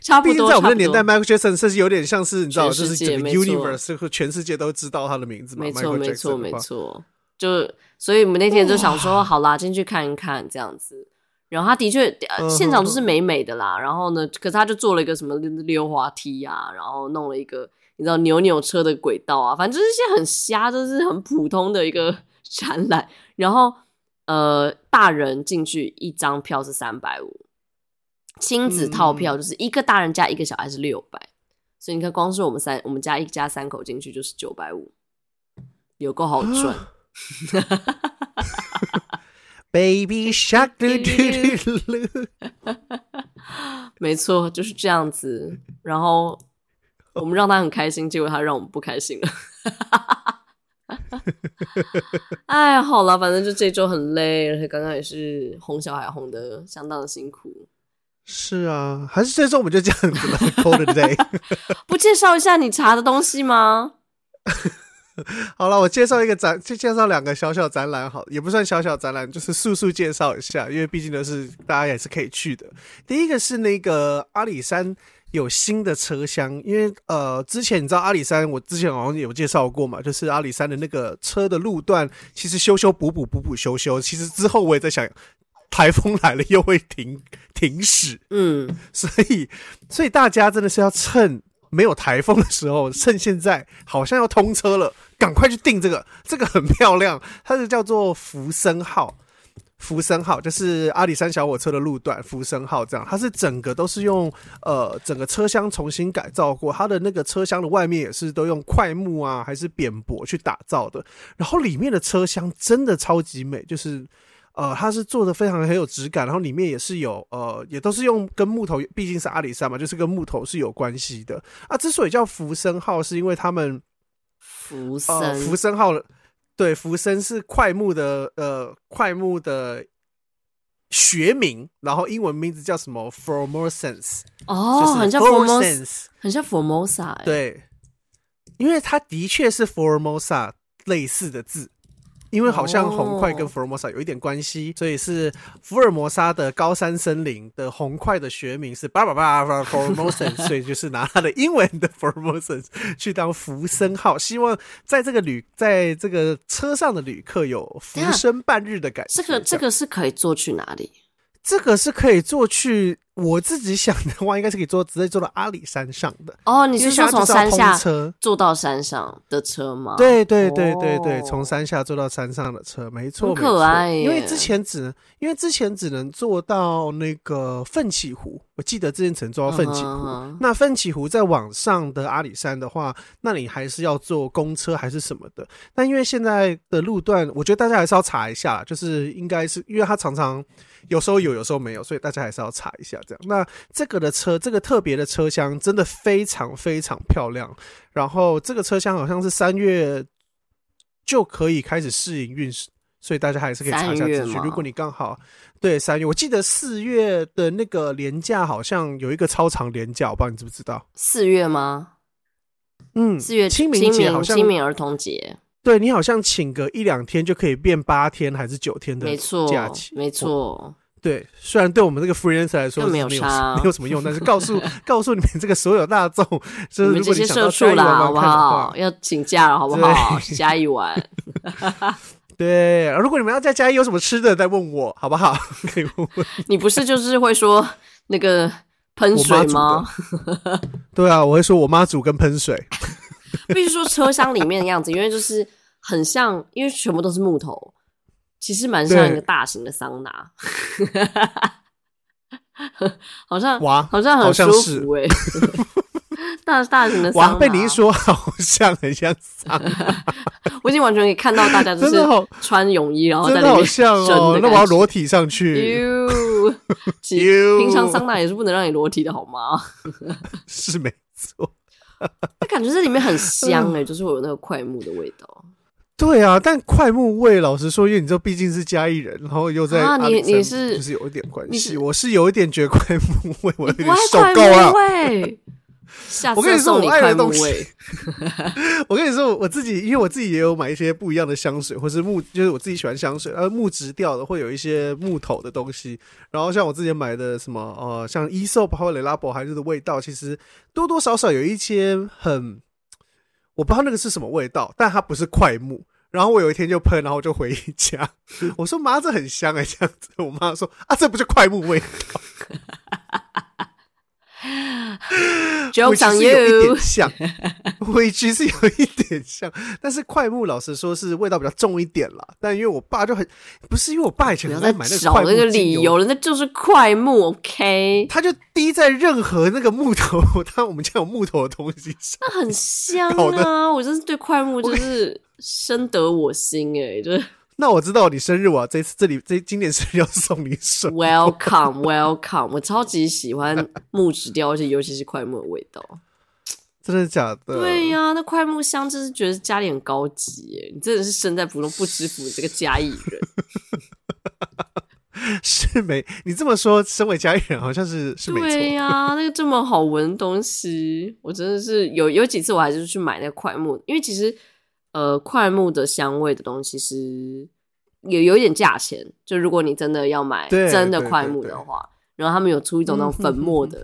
差不多。毕竟
在我们的年代，Michael Jackson 甚至有点像是你知道，就是整个 Universe 和全世界都知道他的名字嘛。
没错，没错，没错。就所以，我们那天就想说，好啦，进去看一看这样子。然后他的确，呃，现场都是美美的啦。然后呢，可是他就做了一个什么溜滑梯啊，然后弄了一个你知道扭扭车的轨道啊，反正就是一些很瞎，就是很普通的一个展览。然后，呃，大人进去一张票是三百五，亲子套票就是一个大人加一个小孩是六百，嗯，所以你看，光是我们三，我们家一家三口进去就是九百五，有够好赚。啊、
Baby shark，
没错，就是这样子。然后我们让他很开心，结果他让我们不开心了。哎，好了，反正就这周很累，而且刚刚也是哄小孩哄的相当的辛苦。
是啊，还是这周我们就这样子了，Call it a day。
不介绍一下你查的东西吗？
好了，我介绍一个展，就介绍两个小小展览，好，也不算小小展览，就是速速介绍一下，因为毕竟都是大家也是可以去的。第一个是那个阿里山。有新的车厢，因为呃，之前你知道阿里山，我之前好像有介绍过嘛，就是阿里山的那个车的路段，其实修修补补补补修修，其实之后我也在想，台风来了又会停 停驶，嗯，所以所以大家真的是要趁没有台风的时候，趁现在好像要通车了，赶快去订这个，这个很漂亮，它是叫做福生号。福生号就是阿里山小火车的路段，福生号这样，它是整个都是用呃整个车厢重新改造过，它的那个车厢的外面也是都用块木啊还是扁柏去打造的，然后里面的车厢真的超级美，就是呃它是做的非常很有质感，然后里面也是有呃也都是用跟木头，毕竟是阿里山嘛，就是跟木头是有关系的啊。之所以叫福生号，是因为他们
福
生、福生号。对，浮生是快木的，呃，快木的学名，然后英文名字叫什么？Formosans
哦，很像 Formosa，很像 Formosa，欸。
对，因为它的确是 Formosa 类似的字，因为好像红块跟福尔摩沙有一点关系，所以是福尔摩沙的高山森林的红块的学名是巴拉巴拉巴拉 Formosan，所以就是拿他的英文的 Formosan 去当福生号，希望在这个旅在这个车上的旅客有浮生半日的感觉。
这个这个是可以坐去哪里？
这个是可以坐去。我自己想的话，应该是可以坐直接坐到阿里山上的。
哦，你是说从山下车坐到山上的车吗？
对对对对对，从山下坐到山上的车，没错，
很可爱。
因为之前只能，因为之前只能坐到那个奋起湖，我记得之前只能坐到奋起湖。Uh. 那奋起湖再往上的阿里山的话，那你还是要坐公车还是什么的？但因为现在的路段，我觉得大家还是要查一下，就是应该是因为它常常。有时候有，有时候没有，所以大家还是要查一下这样。那这个的车，这个特别的车厢真的非常非常漂亮。然后这个车厢好像是三月就可以开始试营运，所以大家还是可以查一下资讯。如果你刚好对三月，我记得四月的那个连假好像有一个超长连假，我不知道你知不知道？
四月吗？
嗯，
四月清明节好像清明儿童节。
对，你好像请个一两天就可以变八天还是九天的假期，
没错，没错。
对，虽然对我们这个 freelancer 来说没有差、啊，没有什么用，但是告诉 告诉你们这个所有大众，就是如果你想到嘉义玩玩看的话，
要请假了，好不好？嘉义玩。
对，如果你们要在嘉义有什么吃的，再问我好不好？可以问问。
你不是就是会说那个喷水吗？
对啊，我会说我妈煮跟喷水。
必须说车厢里面的样子，因为就是。很像，因为全部都是木头，其实蛮像一个大型的桑拿，对好像哇，好像很舒服哎、欸，大大型的桑拿。
哇，被你一说，好像很像桑拿。
我已经完全可以看到大家 就是穿泳衣，然后在里面
好像哦，那我要裸体上去。
平常桑拿也是不能让你裸体的好吗？
是没错。
那感觉这里面很香哎、欸，就是会有那个快木的味道。
对啊，但快木味，老实说，因为你知道，毕竟是嘉义人，然后又在啊，
你你是
就是有一点关系。我是有一点觉得快木味，我有点受够了。
我跟你说，我爱的东西。
我跟你说，我自己因为我自己也有买一些不一样的香水，或是木，就是我自己喜欢香水，呃，木质调的，会有一些木头的东西。然后像我之前买的什么，呃，像 Aesop 或者 Le Labo 还是的味道，其实多多少少有一些很。我不知道那个是什么味道，但它不是快木。然后我有一天就喷，然后就回家，我说妈，这很香哎、这样子。我妈说啊，这不是快木味道。
Jokes on you，
有一点像，委屈是有一点像，但是快木老实说是味道比较重一点啦。但因为我爸就很不是，因为我爸以前在买那个快木，那个
理由了，那就是快木，OK？
他就滴在任何那个木头，当我们家有木头的东西上，
那很香啊！我真是对快木就是深得我心哎、欸，就是。
那我知道你生日，我这次这里这今年生日要送你什么
？Welcome, welcome！我超级喜欢木质调，而且尤其是快木的味道。
真的假的？
对呀、啊，那快木香就是觉得家里很高级耶。你真的是身在福中不知福，这个嘉义人
是没？你这么说，身为家里人好像是是没错。
对呀、啊，那个这么好闻的东西，我真的是有有几次我还是去买那个快木，因为其实。呃，桧木的香味的东西是有有一点价钱，就如果你真的要买真的桧木的话，然后他们有出一种那种粉末的，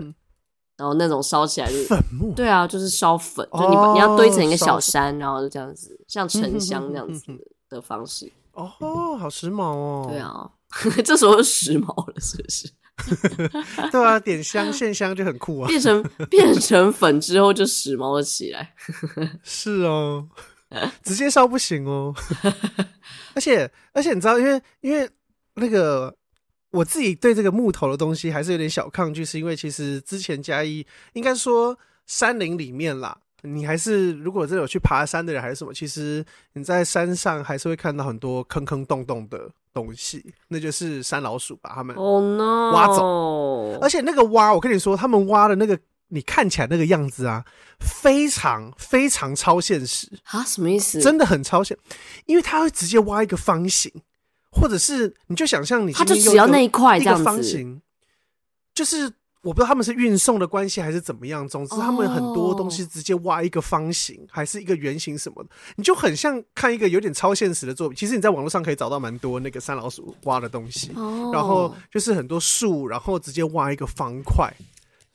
然后那种烧起来就
粉末，
对啊，就是烧粉，就你你要堆成一个小山，然后就这样子，像沉香这样子的方式。
哦，好时髦哦！
对啊，这时候时髦了，是不是？
对啊，点香线香就很酷啊，
变成变成粉之后就时髦了起来。
是哦。直接烧不行哦，而且而且你知道，因为因为那个我自己对这个木头的东西还是有点小抗拒，是因为其实之前嘉一应该说山林里面啦，你还是如果真的有去爬山的人还是什么，其实你在山上还是会看到很多坑坑洞洞的东西，那就是山老鼠把他们挖走，oh no. 而且那个挖，我跟你说，他们挖的那个。你看起来那个样子啊，非常非常超现实
啊！什么意思？
真的很超现，因为他会直接挖一个方形，或者是你就想象你他就只要那一块这样子，一个方形，就是我不知道他们是运送的关系还是怎么样，总之他们很多东西直接挖一个方形，哦、还是一个圆形什么的，你就很像看一个有点超现实的作品。其实你在网络上可以找到蛮多那个三老鼠挖的东西，哦、然后就是很多树，然后直接挖一个方块。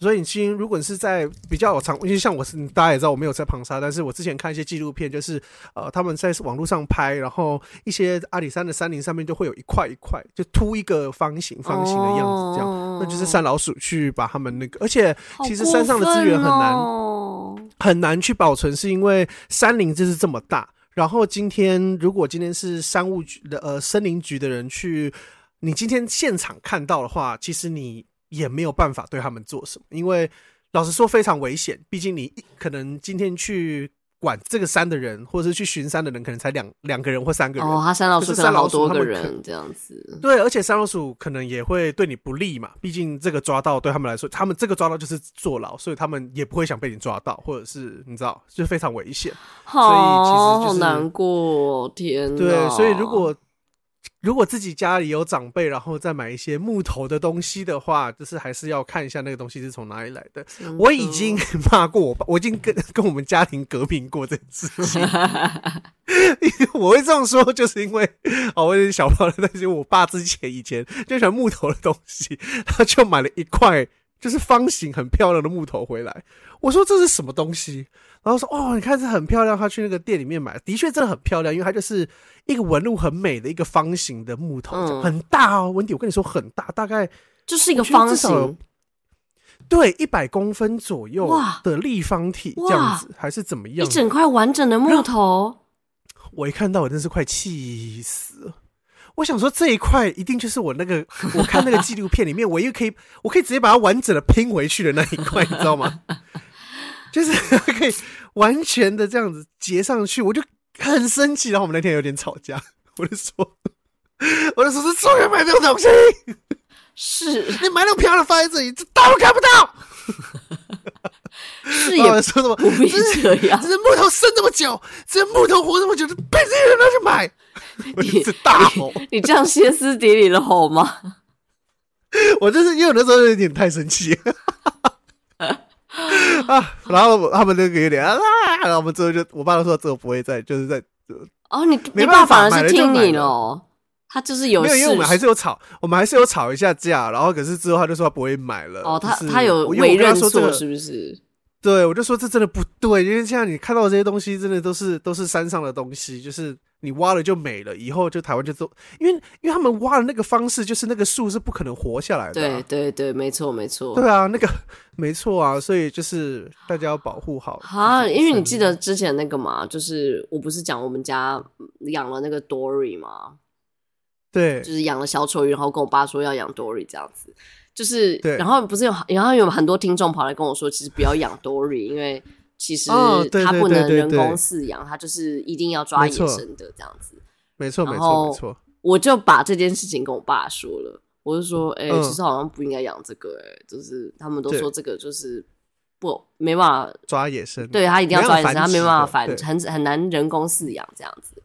所以，你其实如果你是在比较有长，因为像我是大家也知道我没有在旁沙，但是我之前看一些纪录片，就是呃他们在网络上拍，然后一些阿里山的山林上面就会有一块一块，就凸一个方形方形的样子，这样，哦、那就是山老鼠去把他们那个，而且其实山上的资源很难、哦、很难去保存，是因为山林就是这么大。然后今天如果今天是山务局的呃森林局的人去，你今天现场看到的话，其实你。也没有办法对他们做什么，因为老实说非常危险。毕竟你可能今天去管这个山的人，或者是去巡山的人，可能才两两个人或三个人。
哦，他山老鼠可能好多个人这样子。
对，而且山老鼠可能也会对你不利嘛。毕竟这个抓到对他们来说，他们这个抓到就是坐牢，所以他们也不会想被你抓到，或者是你知道，就非常危险。
好所以其实、就是、好难过，天哪。
对，所以如果。如果自己家里有长辈，然后再买一些木头的东西的话，就是还是要看一下那个东西是从哪里来的。我已经 骂过我爸，我已经跟 跟我们家庭革命过这件事情。我会这样说，就是因为哦，我有点小朋友，但是我爸之前以前就喜欢木头的东西，他就买了一块就是方形很漂亮的木头回来。我说这是什么东西？然后说哦，你看这很漂亮。他去那个店里面买，的确真的很漂亮，因为它就是一个纹路很美的一个方形的木头，嗯、很大哦。温迪，我跟你说很大，大概
就是一个方形，
对，一百公分左右的立方体这样子，还是怎么样？
一整块完整的木头。
我一看到，我真是快气死了。我想说这一块一定就是我那个，我看那个纪录片里面唯一可以，我可以直接把它完整的拼回去的那一块，你知道吗？就是 可以完全的这样子结上去，我就很生气。然后我们那天有点吵架，我就说，我就说是中原买这种东西，
是
你买那种漂亮放在这里，这大都看不到。
是也说什么不必这样，
这是木头生这么久，这木头活这么久，被这些人拿去买，我一直大吼。
你，你这样歇斯底里的吼吗？
我就是因为我那时候有点太生气。啊，然后他们那个有点啊，然后我们之后就，我爸都说这个不会再，就是在
哦，你没办法，反而是听你了，他就是有，
没有，因为我们还是有吵，我们还是有吵一下架，然后可是之后他就说他不会买了。哦，
他他有委任说这个是不是？
对，我就说这真的不对，因为现在你看到的这些东西，真的都是都是山上的东西，就是。你挖了就没了，以后就台湾就都，因为因为他们挖的那个方式，就是那个树是不可能活下来的。
对对对，没错没错。
对啊，那个没错啊，所以就是大家要保护好。
啊，因为你记得之前那个嘛，就是我不是讲我们家养了那个 Dory 吗？
对，
就是养了小丑鱼，然后跟我爸说要养 Dory 这样子，就是，
对
然后不是有，然后有很多听众跑来跟我说，其实不要养 Dory，因为。其实它不能人工饲养，它就是一定要抓野生的这样子。
没错，没错，没错。
我就把这件事情跟我爸说了，我就说，哎，其实好像不应该养这个，哎，就是他们都说这个就是不没办法
抓野生，
对，他一定要抓野生，他没办法繁殖，很很难人工饲养这样子。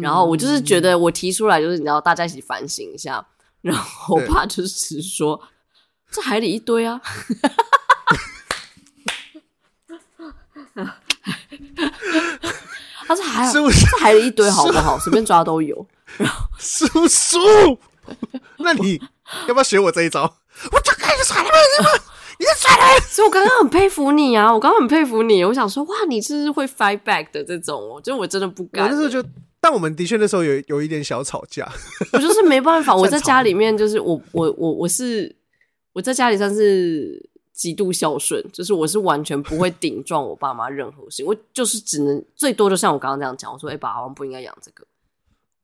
然后我就是觉得我提出来，就是你知道大家一起反省一下。然后我爸就是说，这海里一堆啊。他说还有，这海里一堆好不好？随便抓都有。然后
叔叔，那你要不要学我这一招？我就开始耍了，你在耍了。
所以我刚刚很佩服你啊，我刚刚很佩服你。我想说，哇，你是会 fight back 的这种哦，就我真的不敢。
我那时候就，但我们的确那时候有有一点小吵架。
我就是没办法，我在 家里面就是我我我我是我在家里算是。极度孝顺，就是我是完全不会顶撞我爸妈任何事情，我就是只能最多就像我刚刚这样讲，我说：“哎、欸，爸，好像不应该养这个。”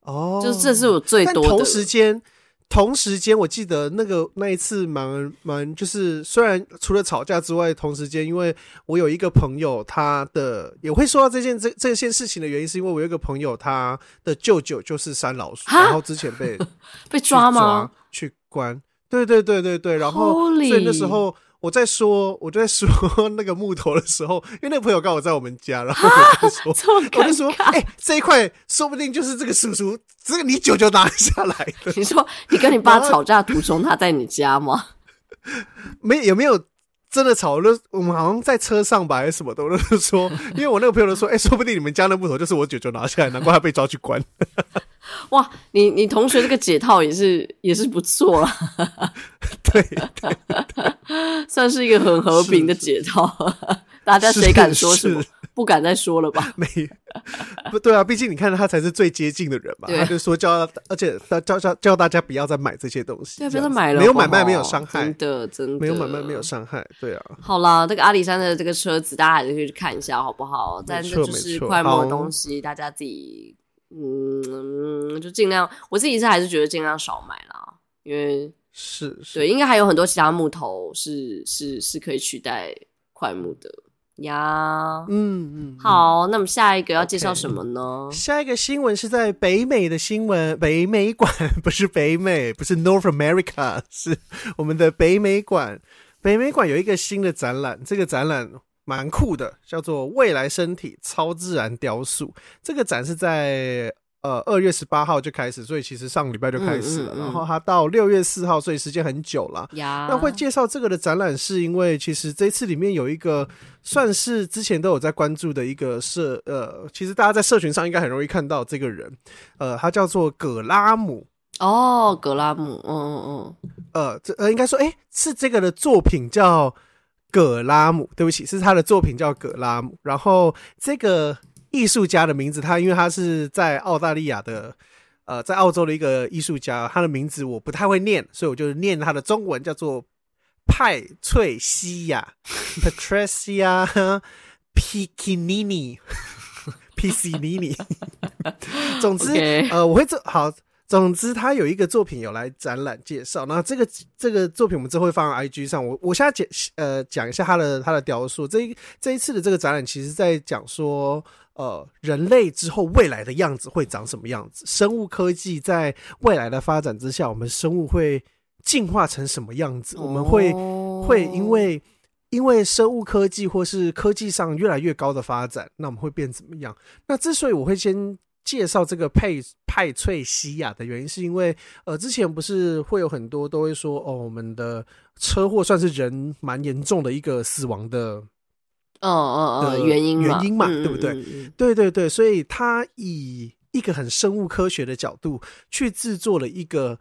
哦，就是这是我最多的。
同时间，同时间，我记得那个那一次蛮蛮，就是虽然除了吵架之外，同时间，因为我有一个朋友，他的也会说到这件这这件事情的原因，是因为我有一个朋友，他的舅舅就是山老鼠，然后之前被
被抓吗？
去关？对对对对对，然后所以那时候。我在说，我就在说 那个木头的时候，因为那个朋友刚好在我们家，然后我就说，我就说，哎、欸，这一块说不定就是这个叔叔，这个你舅舅拿下来的。
你说你跟你爸吵架途中，他在你家吗？
没有没有真的吵，就我们好像在车上吧，还是什么的，我就说，因为我那个朋友都说，哎、欸，说不定你们家那木头就是我舅舅拿下来，难怪他被抓去关。
哇，你你同学这个解套也是 也是不错啊，
对，
算是一个很和平的解套。大家谁敢说什么？不敢再说了吧？
没，不对啊，毕竟你看他才是最接近的人嘛。他就说叫，而且他叫叫叫大家不要再买这些东西，
对，不要再买了，
没有买卖，没有伤害，
真的真的
没有买卖，没有伤害。对啊，
好啦，这个阿里山的这个车子，大家还是可以去看一下，好不好？但是就是快木的东西，大家自己嗯，就尽量，我自己是还是觉得尽量少买啦，因为
是是
对，应该还有很多其他木头是是是可以取代快木的。呀，嗯嗯，好，那么下一个要介绍什么呢？Okay.
下一个新闻是在北美的新闻，北美馆不是北美，不是 North America，是我们的北美馆。北美馆有一个新的展览，这个展览蛮酷的，叫做“未来身体超自然雕塑”。这个展是在。呃，二月十八号就开始，所以其实上个礼拜就开始了。嗯嗯嗯、然后他到六月四号，所以时间很久了。呀那会介绍这个的展览，是因为其实这次里面有一个算是之前都有在关注的一个社，呃，其实大家在社群上应该很容易看到这个人，呃，他叫做葛拉姆。
哦，葛拉姆，嗯嗯嗯，
呃，这呃应该说，哎，是这个的作品叫葛拉姆，对不起，是他的作品叫葛拉姆。然后这个。艺术家的名字，他因为他是在澳大利亚的，呃，在澳洲的一个艺术家，他的名字我不太会念，所以我就念他的中文，叫做派翠西亚 （Patricia Piccinini），Piccinini。总之.呃，我会做好。总之，他有一个作品有来展览介绍。那这个这个作品我们之后会放在 IG 上。我我现在讲呃讲一下他的他的雕塑。这一这一次的这个展览，其实在讲说，呃，人类之后未来的样子会长什么样子？生物科技在未来的发展之下，我们生物会进化成什么样子？我们会会因为因为生物科技或是科技上越来越高的发展，那我们会变怎么样？那之所以我会先。介绍这个派派翠西亚的原因，是因为呃，之前不是会有很多都会说哦，我们的车祸算是人蛮严重的一个死亡的，
哦哦哦，原因
原因嘛，对不对？对对对，所以他以一个很生物科学的角度去制作了一个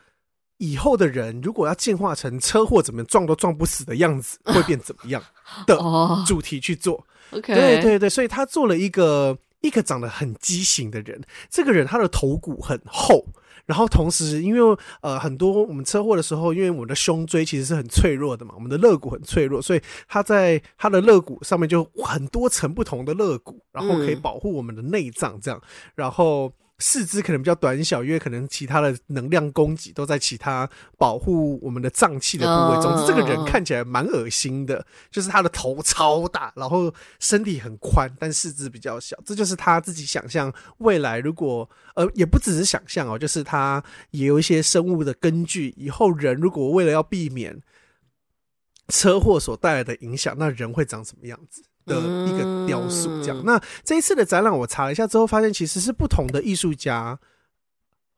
以后的人如果要进化成车祸怎么撞都撞不死的样子，会变怎么样 的主题去做。
OK，
对对对，所以他做了一个。一个长得很畸形的人，这个人他的头骨很厚，然后同时因为呃很多我们车祸的时候，因为我们的胸椎其实是很脆弱的嘛，我们的肋骨很脆弱，所以它在它的肋骨上面就很多层不同的肋骨，然后可以保护我们的内脏这样，然后。四肢可能比较短小，因为可能其他的能量供给都在其他保护我们的脏器的部位。总之，这个人看起来蛮恶心的，就是他的头超大，然后身体很宽，但四肢比较小。这就是他自己想象未来，如果呃也不只是想象哦，就是他也有一些生物的根据。以后人如果为了要避免车祸所带来的影响，那人会长什么样子？的一个雕塑，这样。那这一次的展览，我查了一下之后，发现其实是不同的艺术家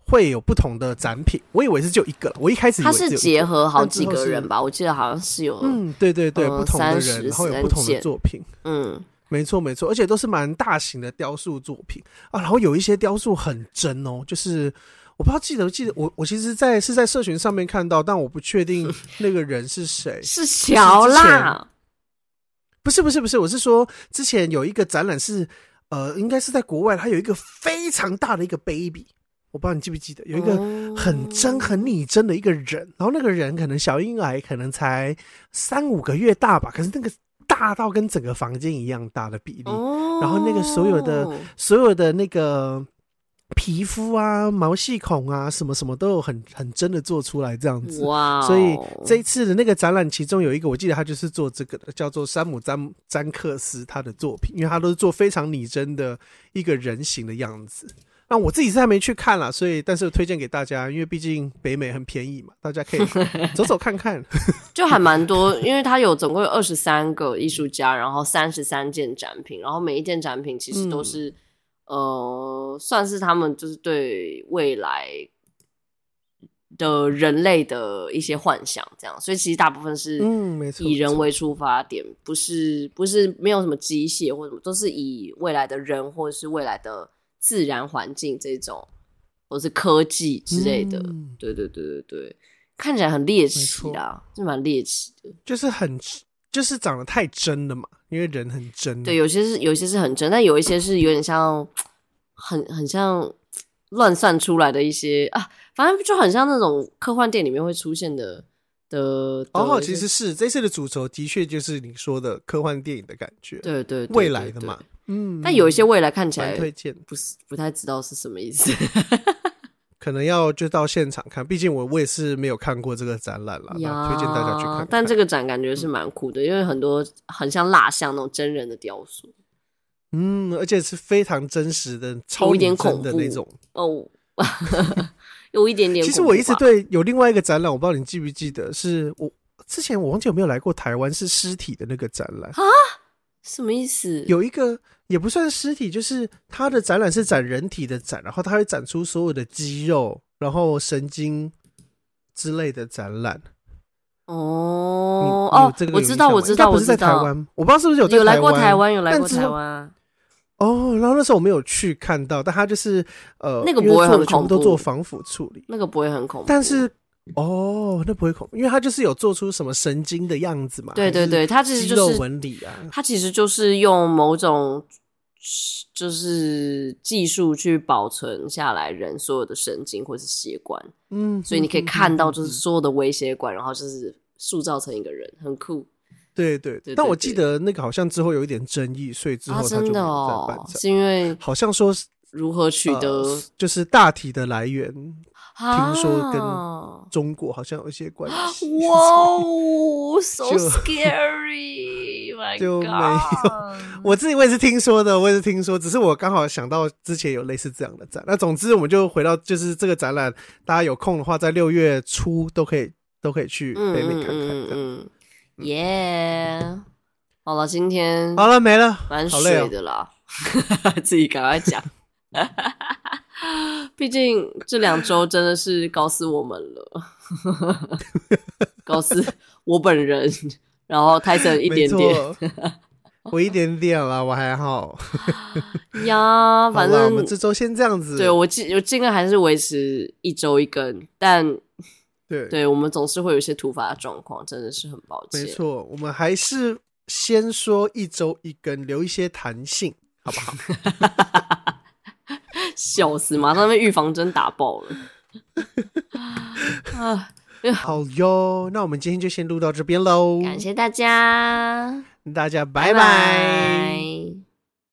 会有不同的展品。我以为是就一个，我一开始
他是结合好几个人吧？我记得好像是有，
嗯，对对对，不同的人，然后有不同的作品，嗯，没错没错，而且都是蛮大型的雕塑作品啊。然后有一些雕塑很真哦，就是我不知道记得记得我我其实，在是在社群上面看到，但我不确定 那个人是谁，
是乔啦。
不是不是不是，我是说之前有一个展览是，呃，应该是在国外，它有一个非常大的一个 baby，我不知道你记不记得，有一个很真很拟真的一个人，然后那个人可能小婴儿可能才三五个月大吧，可是那个大到跟整个房间一样大的比例，然后那个所有的所有的那个。皮肤啊，毛细孔啊，什么什么都有很很真的做出来这样子，哇 Wow！所以这一次的那个展览，其中有一个我记得他就是做这个的，叫做山姆詹詹克斯他的作品，因为他都是做非常拟真的一个人形的样子。那我自己是还没去看啦，所以但是推荐给大家，因为毕竟北美很便宜嘛，大家可以 走走看看，
就还蛮多，因为他有总共有二十三个艺术家，然后三十三件展品，然后每一件展品其实都是、嗯。呃，算是他们就是对未来的人类的一些幻想，这样，所以其实大部分是
嗯，没错，
以人为出发点，不是不是没有什么机械或者什么，都是以未来的人或者是未来的自然环境这种，或是科技之类的，嗯、对对对对对，看起来很猎奇啊，是蛮猎奇的，
就是很就是长得太真了嘛，因为人很真，
对，有些是有些是很真，但有一些是有点像 很很像。乱算出来的一些啊，反正就很像那种科幻电影里面会出现的的。
哦，其实是这次的主轴的确就是你说的科幻电影的感觉。
对对，
未来的嘛，嗯。
但有一些未来看起来
推荐，
不是不太知道是什么意思。
可能要就到现场看，毕竟我我也是没有看过这个展览了，那推荐大家去看看。
但这个展感觉是蛮酷的，因为很多很像蜡像那种真人的雕塑。
嗯，而且是非常真实的，超一点恐怖的那种
哦，有一点点。
其实我一直对有另外一个展览，我不知道你记不记得，是我之前我忘记有没有来过台湾，是尸体的那个展览
啊？什么意思？
有一个也不算尸体，就是他的展览是展人体的展，然后他会展出所有的肌肉，然后神经之类的展览。
哦哦，这个我知道，我知道，
不是在台湾，我不知道是不是有在
有来过台湾，有来过台湾。
哦，然后那时候我没有去看到，但他就是呃，
那个不会很恐怖，
都做防腐处理，
那个不会很恐怖。
但是哦，那不会恐怖，因为他就是有做出什么神经的样子嘛。
对对对，他其实就是
纹理啊，
他其实就是用某种就是技术去保存下来人所有的神经或是血管，嗯，所以你可以看到就是所有的微血管，然后就是塑造成一个人，很酷。
对对对，但我记得那个好像之后有一点争议，所以之后他就没有再办。
哦，是因为
好像说
如何取得，
呃，就是大体的来源，听说跟中国好像有一些关系。
哇哦，so scary！
就没有，我自己我也是听说的，我也是听说，只是我刚好想到之前有类似这样的展。那总之，我们就回到就是这个展览，大家有空的话，在六月初都可以都可以去北美看看。嗯。嗯
耶，yeah, 好了，今天
好了没了，
蛮水的啦，自己赶快讲。毕竟这两周真的是搞死我们了，搞死我本人，然后泰森一点点，
我一点点了，我还好。
呀，反正
我们这周先这样子。
对，我尽我尽量还是维持一周一更，但。
对，
对我们总是会有一些突发的状况，真的是很抱歉。
没错，我们还是先说一周一更，留一些弹性，好不好？
笑死，马上被预防针打爆了。
啊，好哟，那我们今天就先录到这边喽。
感谢大家，
大家拜拜。拜拜。